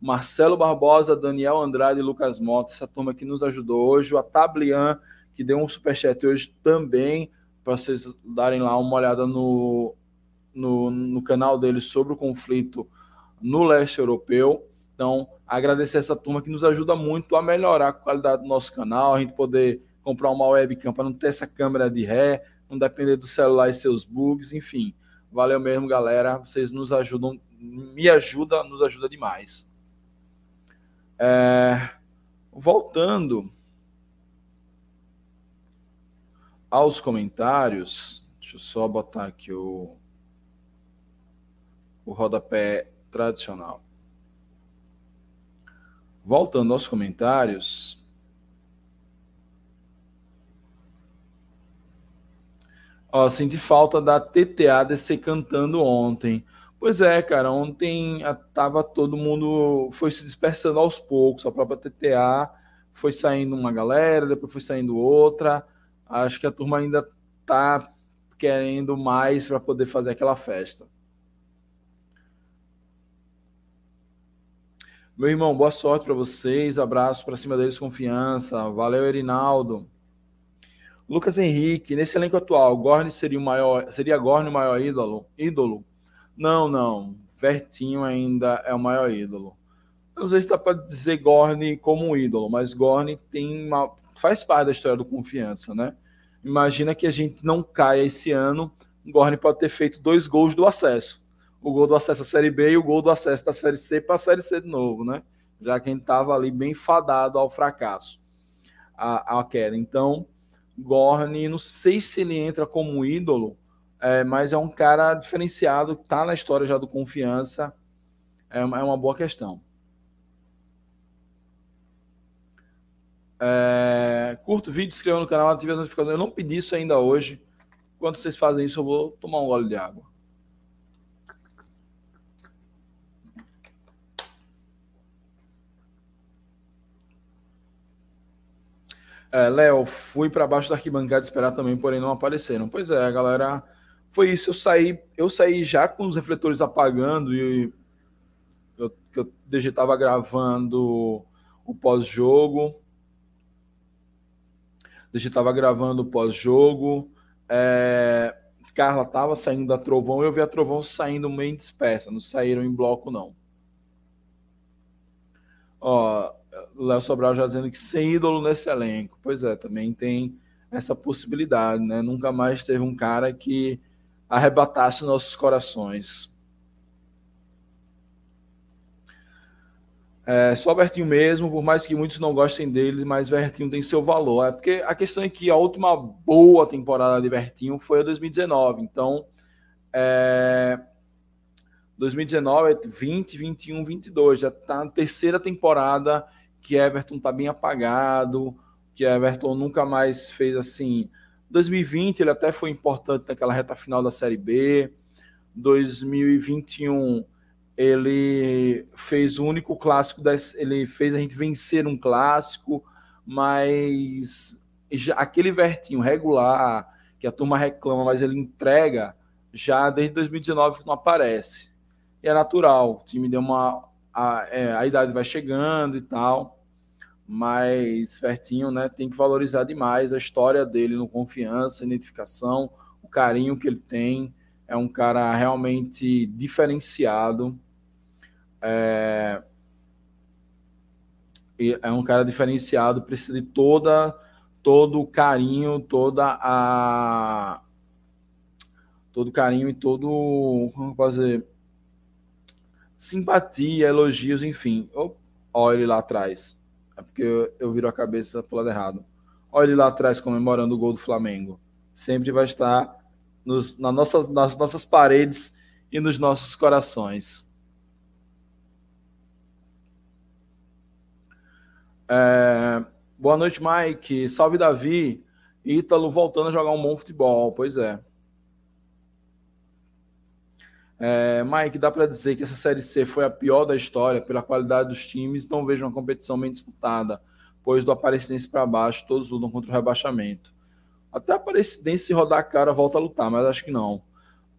Marcelo Barbosa, Daniel Andrade e Lucas Mota, essa turma que nos ajudou hoje, o Tablian, que deu um superchat hoje também, para vocês darem lá uma olhada no, no, no canal dele sobre o conflito no leste europeu. Então, agradecer essa turma que nos ajuda muito a melhorar a qualidade do nosso canal, a gente poder comprar uma webcam para não ter essa câmera de ré, não depender do celular e seus bugs, enfim. Valeu mesmo, galera. Vocês nos ajudam, me ajuda, nos ajuda demais. É, voltando aos comentários, deixa eu só botar aqui o, o rodapé tradicional. Voltando aos comentários. Ó, senti falta da TTA DC cantando ontem. Pois é, cara, ontem tava todo mundo foi se dispersando aos poucos, a própria TTA foi saindo uma galera, depois foi saindo outra. Acho que a turma ainda tá querendo mais para poder fazer aquela festa. Meu irmão, boa sorte para vocês. Abraço para cima deles, confiança. Valeu, Erinaldo. Lucas Henrique, nesse elenco atual, Gorne seria o maior, seria Gorne o maior ídolo? Ídolo? Não, não. Vertinho ainda é o maior ídolo. Eu não sei se dá para dizer Gorne como um ídolo, mas Gorne tem uma, faz parte da história do confiança, né? Imagina que a gente não caia esse ano. Gorne pode ter feito dois gols do acesso o gol do acesso à Série B e o gol do acesso da Série C para a Série C de novo, né? Já gente estava ali bem fadado ao fracasso, a, a queda. Então, Gorni, não sei se ele entra como ídolo, é, mas é um cara diferenciado, tá na história já do Confiança, é uma, é uma boa questão. É, curto o vídeo, inscreva no canal, ative as notificações. Eu não pedi isso ainda hoje. Quando vocês fazem isso, eu vou tomar um gole de água. É, Léo, fui para baixo da arquibancada esperar também, porém não apareceram. Pois é, galera, foi isso. Eu saí, eu saí já com os refletores apagando e eu, eu estava gravando o pós-jogo. estava gravando o pós-jogo. É, Carla estava saindo da Trovão eu vi a Trovão saindo meio dispersa. Não saíram em bloco, não. Ó, Léo Sobral já dizendo que sem ídolo nesse elenco. Pois é, também tem essa possibilidade, né? Nunca mais teve um cara que arrebatasse nossos corações. É, só Bertinho mesmo, por mais que muitos não gostem dele, mas Bertinho tem seu valor. É porque a questão é que a última boa temporada de Bertinho foi a 2019. Então, é, 2019, 20, 21, 22. Já está na terceira temporada que Everton está bem apagado, que Everton nunca mais fez assim. 2020 ele até foi importante naquela reta final da Série B. 2021 ele fez o único clássico, das, ele fez a gente vencer um clássico, mas já, aquele vertinho regular que a turma reclama, mas ele entrega já desde 2019 que não aparece. E é natural, o time deu uma a, é, a idade vai chegando e tal, mas Vertinho né, tem que valorizar demais a história dele no confiança, identificação, o carinho que ele tem. É um cara realmente diferenciado. É, é um cara diferenciado, precisa de toda todo o carinho, toda a todo carinho e todo como fazer simpatia, elogios, enfim. Olha ele lá atrás. É porque eu, eu viro a cabeça pro lado errado. Olha ele lá atrás comemorando o gol do Flamengo. Sempre vai estar nos, nas, nossas, nas nossas paredes e nos nossos corações. É, boa noite, Mike. Salve, Davi. Ítalo voltando a jogar um bom futebol. Pois é. É, Mike, dá para dizer que essa Série C foi a pior da história pela qualidade dos times. Não vejo uma competição bem disputada, pois do Aparecidense para baixo todos lutam contra o rebaixamento. Até a Aparecidense se rodar a cara volta a lutar, mas acho que não.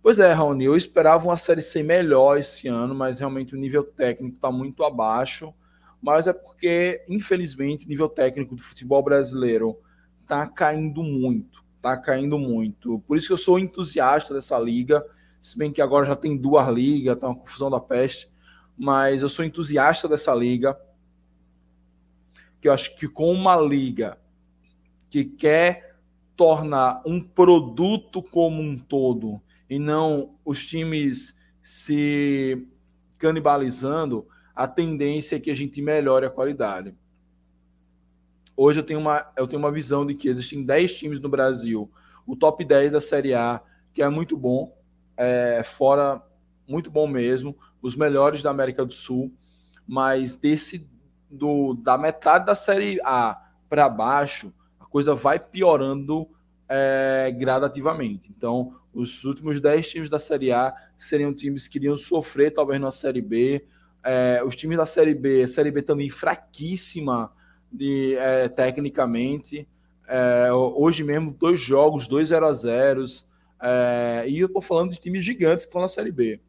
Pois é, Raoni, eu esperava uma Série C melhor esse ano, mas realmente o nível técnico está muito abaixo. Mas é porque, infelizmente, o nível técnico do futebol brasileiro está caindo muito. Está caindo muito. Por isso que eu sou entusiasta dessa liga se bem que agora já tem duas ligas, tá uma confusão da peste, mas eu sou entusiasta dessa liga. Que eu acho que com uma liga que quer tornar um produto como um todo e não os times se canibalizando, a tendência é que a gente melhore a qualidade. Hoje eu tenho uma, eu tenho uma visão de que existem 10 times no Brasil, o top 10 da Série A, que é muito bom, é, fora muito bom mesmo, os melhores da América do Sul, mas desse do, da metade da Série A para baixo, a coisa vai piorando é, gradativamente. Então, os últimos 10 times da Série A seriam times que iriam sofrer, talvez, na Série B. É, os times da Série B, Série B também fraquíssima de, é, tecnicamente. É, hoje mesmo, dois jogos, dois 0 a 0 é, E eu estou falando de times gigantes que estão na Série B.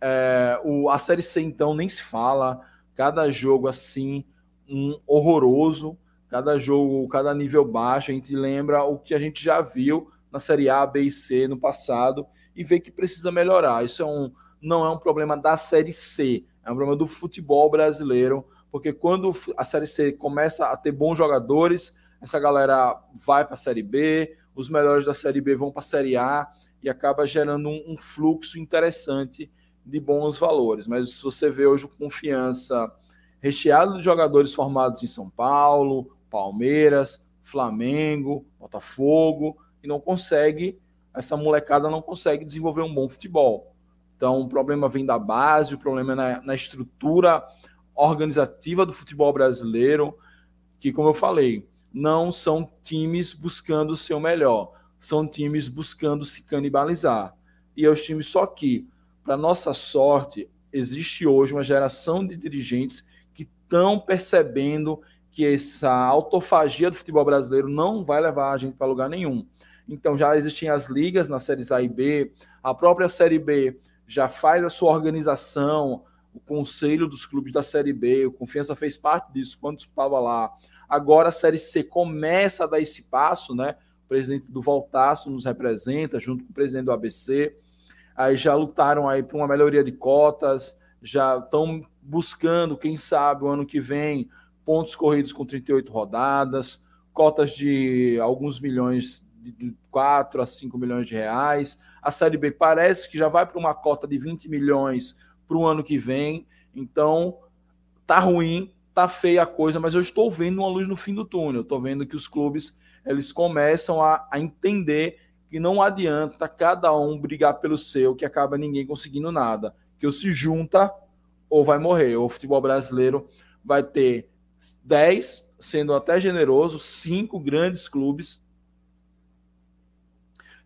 É, o, a Série C, então, nem se fala. Cada jogo assim, um horroroso. Cada jogo, cada nível baixo. A gente lembra o que a gente já viu na Série A, B e C no passado e vê que precisa melhorar. Isso é um, não é um problema da Série C, é um problema do futebol brasileiro, porque quando a Série C começa a ter bons jogadores, essa galera vai para a Série B, os melhores da Série B vão para a Série A e acaba gerando um, um, fluxo interessante de bons valores. Mas se você vê hoje confiança recheado de jogadores formados em São Paulo, Palmeiras, Flamengo, Botafogo, e não consegue, essa molecada não consegue desenvolver um bom futebol. Então, o problema vem da base, o problema é na, na estrutura organizativa do futebol brasileiro, que, como eu falei, não são times buscando o seu melhor, são times buscando se canibalizar. E é os times só que, para nossa sorte, existe hoje uma geração de dirigentes que estão percebendo que essa autofagia do futebol brasileiro não vai levar a gente para lugar nenhum. Então já existem as ligas nas séries A e B, a própria Série B já faz a sua organização, o conselho dos clubes da Série B, o Confiança fez parte disso quando estava lá. Agora a Série C começa a dar esse passo, né? O presidente do Voltaço nos representa, junto com o presidente do ABC. Aí já lutaram aí por uma melhoria de cotas, já estão buscando, quem sabe, o ano que vem, pontos corridos com 38 rodadas, cotas de alguns milhões de 4 a 5 milhões de reais. A Série B parece que já vai para uma cota de 20 milhões para o ano que vem. Então, tá ruim, tá feia a coisa, mas eu estou vendo uma luz no fim do túnel. Estou vendo que os clubes eles começam a, a entender que não adianta cada um brigar pelo seu, que acaba ninguém conseguindo nada. Que ou se junta ou vai morrer. O futebol brasileiro vai ter 10, sendo até generoso, cinco grandes clubes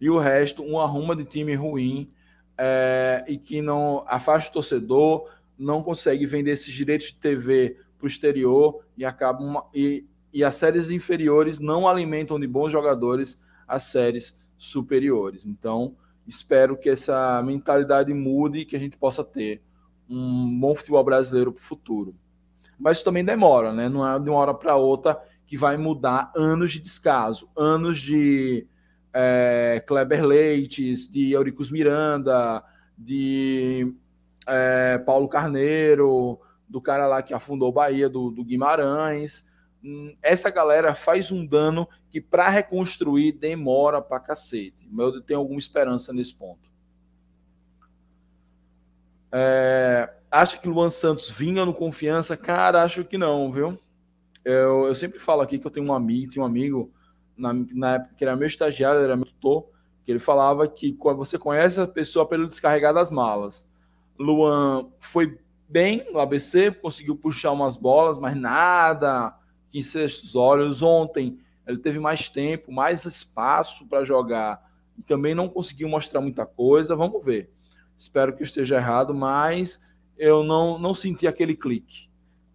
e o resto um arruma de time ruim é, e que não afasta o torcedor, não consegue vender esses direitos de TV para o exterior e acaba uma, e, e as séries inferiores não alimentam de bons jogadores as séries superiores. Então, espero que essa mentalidade mude e que a gente possa ter um bom futebol brasileiro para o futuro. Mas também demora, né? Não é de uma hora para outra que vai mudar anos de descaso, anos de é, Kleber Leites, de Euricus Miranda, de é, Paulo Carneiro, do cara lá que afundou Bahia, do, do Guimarães. Hum, essa galera faz um dano que para reconstruir demora pra cacete. Eu tenho alguma esperança nesse ponto. É, acha que Luan Santos vinha no confiança? Cara, acho que não, viu? Eu, eu sempre falo aqui que eu tenho um amigo, tinha um amigo na, na época que era meu estagiário, era meu tutor, que ele falava que você conhece a pessoa pelo descarregar das malas. Luan foi bem no ABC, conseguiu puxar umas bolas, mas nada que seus olhos. Ontem ele teve mais tempo, mais espaço para jogar e também não conseguiu mostrar muita coisa. Vamos ver. Espero que esteja errado, mas eu não, não senti aquele clique.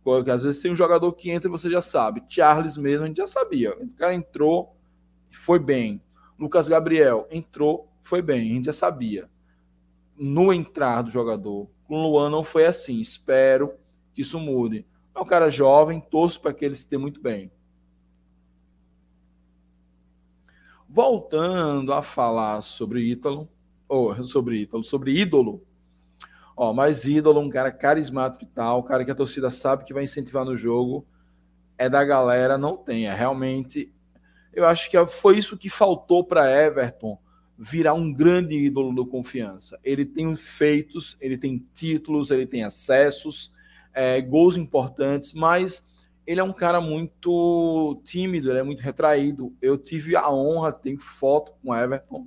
Porque às vezes tem um jogador que entra e você já sabe. Charles mesmo, a gente já sabia. O cara entrou, foi bem. Lucas Gabriel entrou, foi bem. A gente já sabia. No entrar do jogador. Com o Luan não foi assim. Espero que isso mude. É um cara jovem, torço para que ele se dê muito bem. Voltando a falar sobre Ítalo, ou sobre Ítalo, sobre ídolo. Ó, mais ídolo, um cara carismático e tal, um cara que a torcida sabe que vai incentivar no jogo, é da galera, não tem. É realmente. Eu acho que foi isso que faltou para Everton virar um grande ídolo do confiança. Ele tem feitos, ele tem títulos, ele tem acessos, é, gols importantes, mas ele é um cara muito tímido, ele é muito retraído. Eu tive a honra, tenho foto com Everton.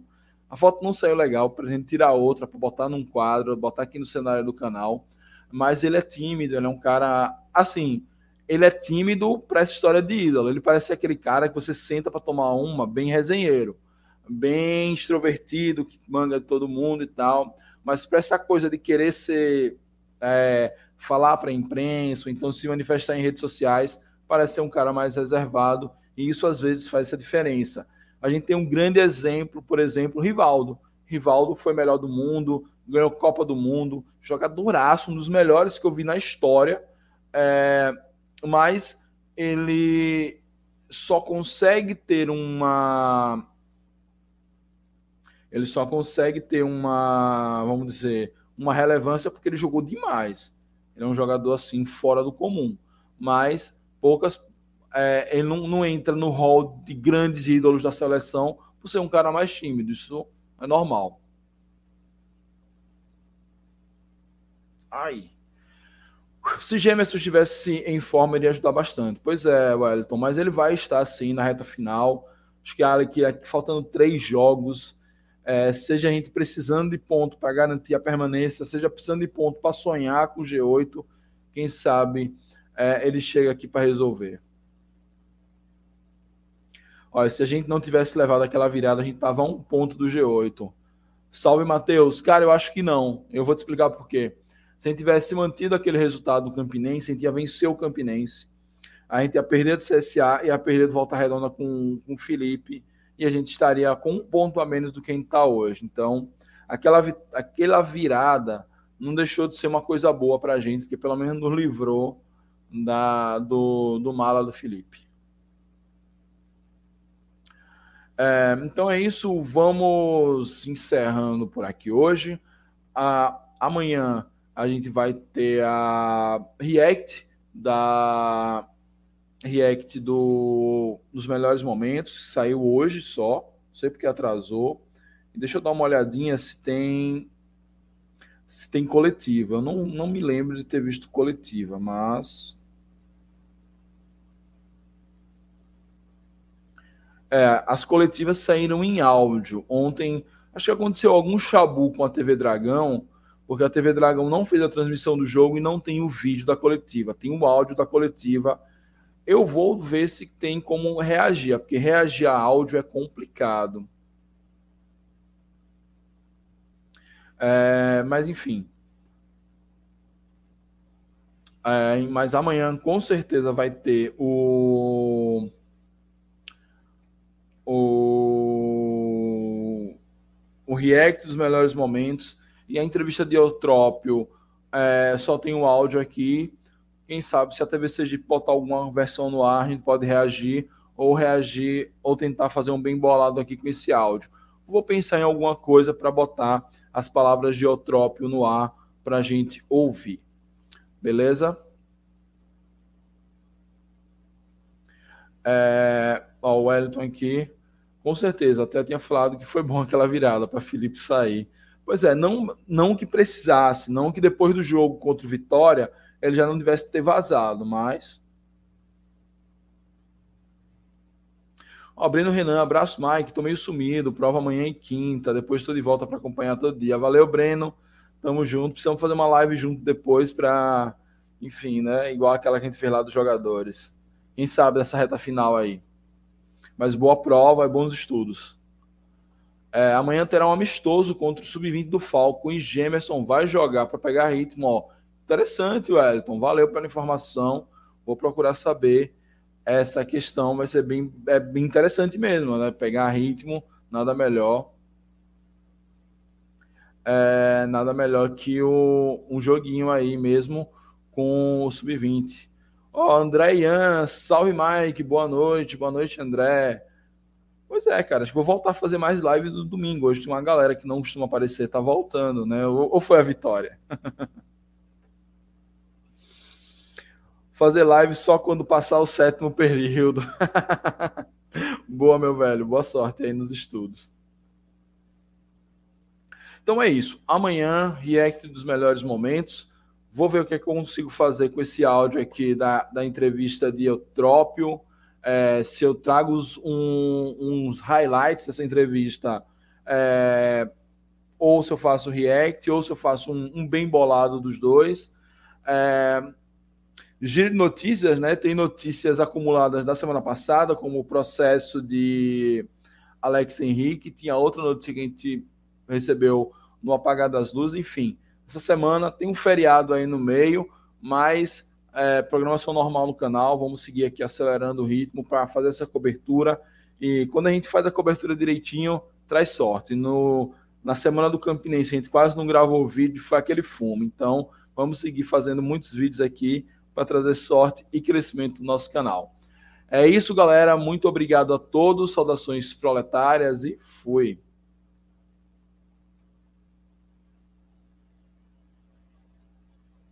A foto não saiu legal, presente tirar outra para botar num quadro, botar aqui no cenário do canal. Mas ele é tímido, ele é um cara assim, ele é tímido para essa história de ídolo. Ele parece aquele cara que você senta para tomar uma, bem resenheiro bem extrovertido, que manga de todo mundo e tal, mas para essa coisa de querer ser é, falar para a imprensa, então se manifestar em redes sociais, parece ser um cara mais reservado, e isso às vezes faz essa diferença. A gente tem um grande exemplo, por exemplo, Rivaldo. Rivaldo foi melhor do mundo, ganhou Copa do Mundo, jogadoraço, um dos melhores que eu vi na história, é, mas ele só consegue ter uma ele só consegue ter uma, vamos dizer, uma relevância porque ele jogou demais. Ele é um jogador assim fora do comum, mas poucas é, ele não, não, entra no hall de grandes ídolos da seleção por ser um cara mais tímido. Isso é normal. Ai. Se Gemerson estivesse em forma, iria ajudar bastante. Pois é, Wellington, mas ele vai estar assim na reta final. Acho que aqui, faltando três jogos é, seja a gente precisando de ponto para garantir a permanência, seja precisando de ponto para sonhar com o G8, quem sabe é, ele chega aqui para resolver. Olha, se a gente não tivesse levado aquela virada, a gente tava a um ponto do G8. Salve, Matheus. Cara, eu acho que não. Eu vou te explicar por quê. Se a gente tivesse mantido aquele resultado do Campinense, a gente ia vencer o Campinense. A gente ia perder do CSA e ia perder do Volta Redonda com, com o Felipe e a gente estaria com um ponto a menos do que a gente está hoje. Então, aquela, aquela virada não deixou de ser uma coisa boa para a gente, porque pelo menos nos livrou da, do, do mala do Felipe. É, então é isso, vamos encerrando por aqui hoje. A, amanhã a gente vai ter a React da react do, dos melhores momentos, saiu hoje só, não sei porque atrasou. Deixa eu dar uma olhadinha se tem se tem coletiva. Eu não, não me lembro de ter visto coletiva, mas É, as coletivas saíram em áudio. Ontem, acho que aconteceu algum chabu com a TV Dragão, porque a TV Dragão não fez a transmissão do jogo e não tem o vídeo da coletiva, tem o áudio da coletiva eu vou ver se tem como reagir, porque reagir a áudio é complicado. É, mas enfim. É, mas amanhã com certeza vai ter o. O, o react dos melhores momentos e a entrevista de Eutrópio é, só tem o áudio aqui quem sabe se a TV botar alguma versão no ar, a gente pode reagir ou reagir ou tentar fazer um bem bolado aqui com esse áudio. Vou pensar em alguma coisa para botar as palavras de no ar para a gente ouvir. Beleza? É, ó, o Wellington aqui, com certeza, até tinha falado que foi bom aquela virada para Felipe sair. Pois é, não, não que precisasse, não que depois do jogo contra o Vitória ele já não tivesse ter vazado, mas. Ó, Breno Renan, abraço, Mike. Tô meio sumido. Prova amanhã e quinta. Depois estou de volta para acompanhar todo dia. Valeu, Breno. Tamo junto. Precisamos fazer uma live junto depois para, enfim, né? Igual aquela que a gente fez lá dos jogadores. Quem sabe nessa reta final aí. Mas boa prova e bons estudos. É, amanhã terá um amistoso contra o sub-20 do Falco e Gemerson vai jogar para pegar ritmo. Ó. Interessante, Wellington. Valeu pela informação. Vou procurar saber essa questão. Vai ser bem, é bem interessante mesmo, né? Pegar ritmo, nada melhor. É, nada melhor que o, um joguinho aí mesmo com o Sub-20. Ó, oh, André Ian, salve Mike, boa noite, boa noite, André. Pois é, cara, acho que vou voltar a fazer mais lives no domingo. Hoje tem uma galera que não costuma aparecer, tá voltando, né? Ou, ou foi a vitória? fazer live só quando passar o sétimo período. Boa, meu velho. Boa sorte aí nos estudos. Então é isso. Amanhã, react dos melhores momentos. Vou ver o que, é eu consigo fazer com esse áudio aqui da, da entrevista de Eutrópio. É, se eu trago uns, uns highlights dessa entrevista, é, ou se eu faço react, ou se eu faço um, um bem bolado dos dois. É, giro de notícias, né? Tem notícias acumuladas da semana passada, como o processo de Alex Henrique. Tinha outra notícia que a gente recebeu no apagar das luzes, enfim. Essa semana tem um feriado aí no meio, mas é, programação normal no canal. Vamos seguir aqui acelerando o ritmo para fazer essa cobertura. E quando a gente faz a cobertura direitinho, traz sorte. No, na semana do Campinense, a gente quase não gravou o vídeo, foi aquele fumo. Então, vamos seguir fazendo muitos vídeos aqui para trazer sorte e crescimento no nosso canal. É isso, galera. Muito obrigado a todos. Saudações proletárias e fui.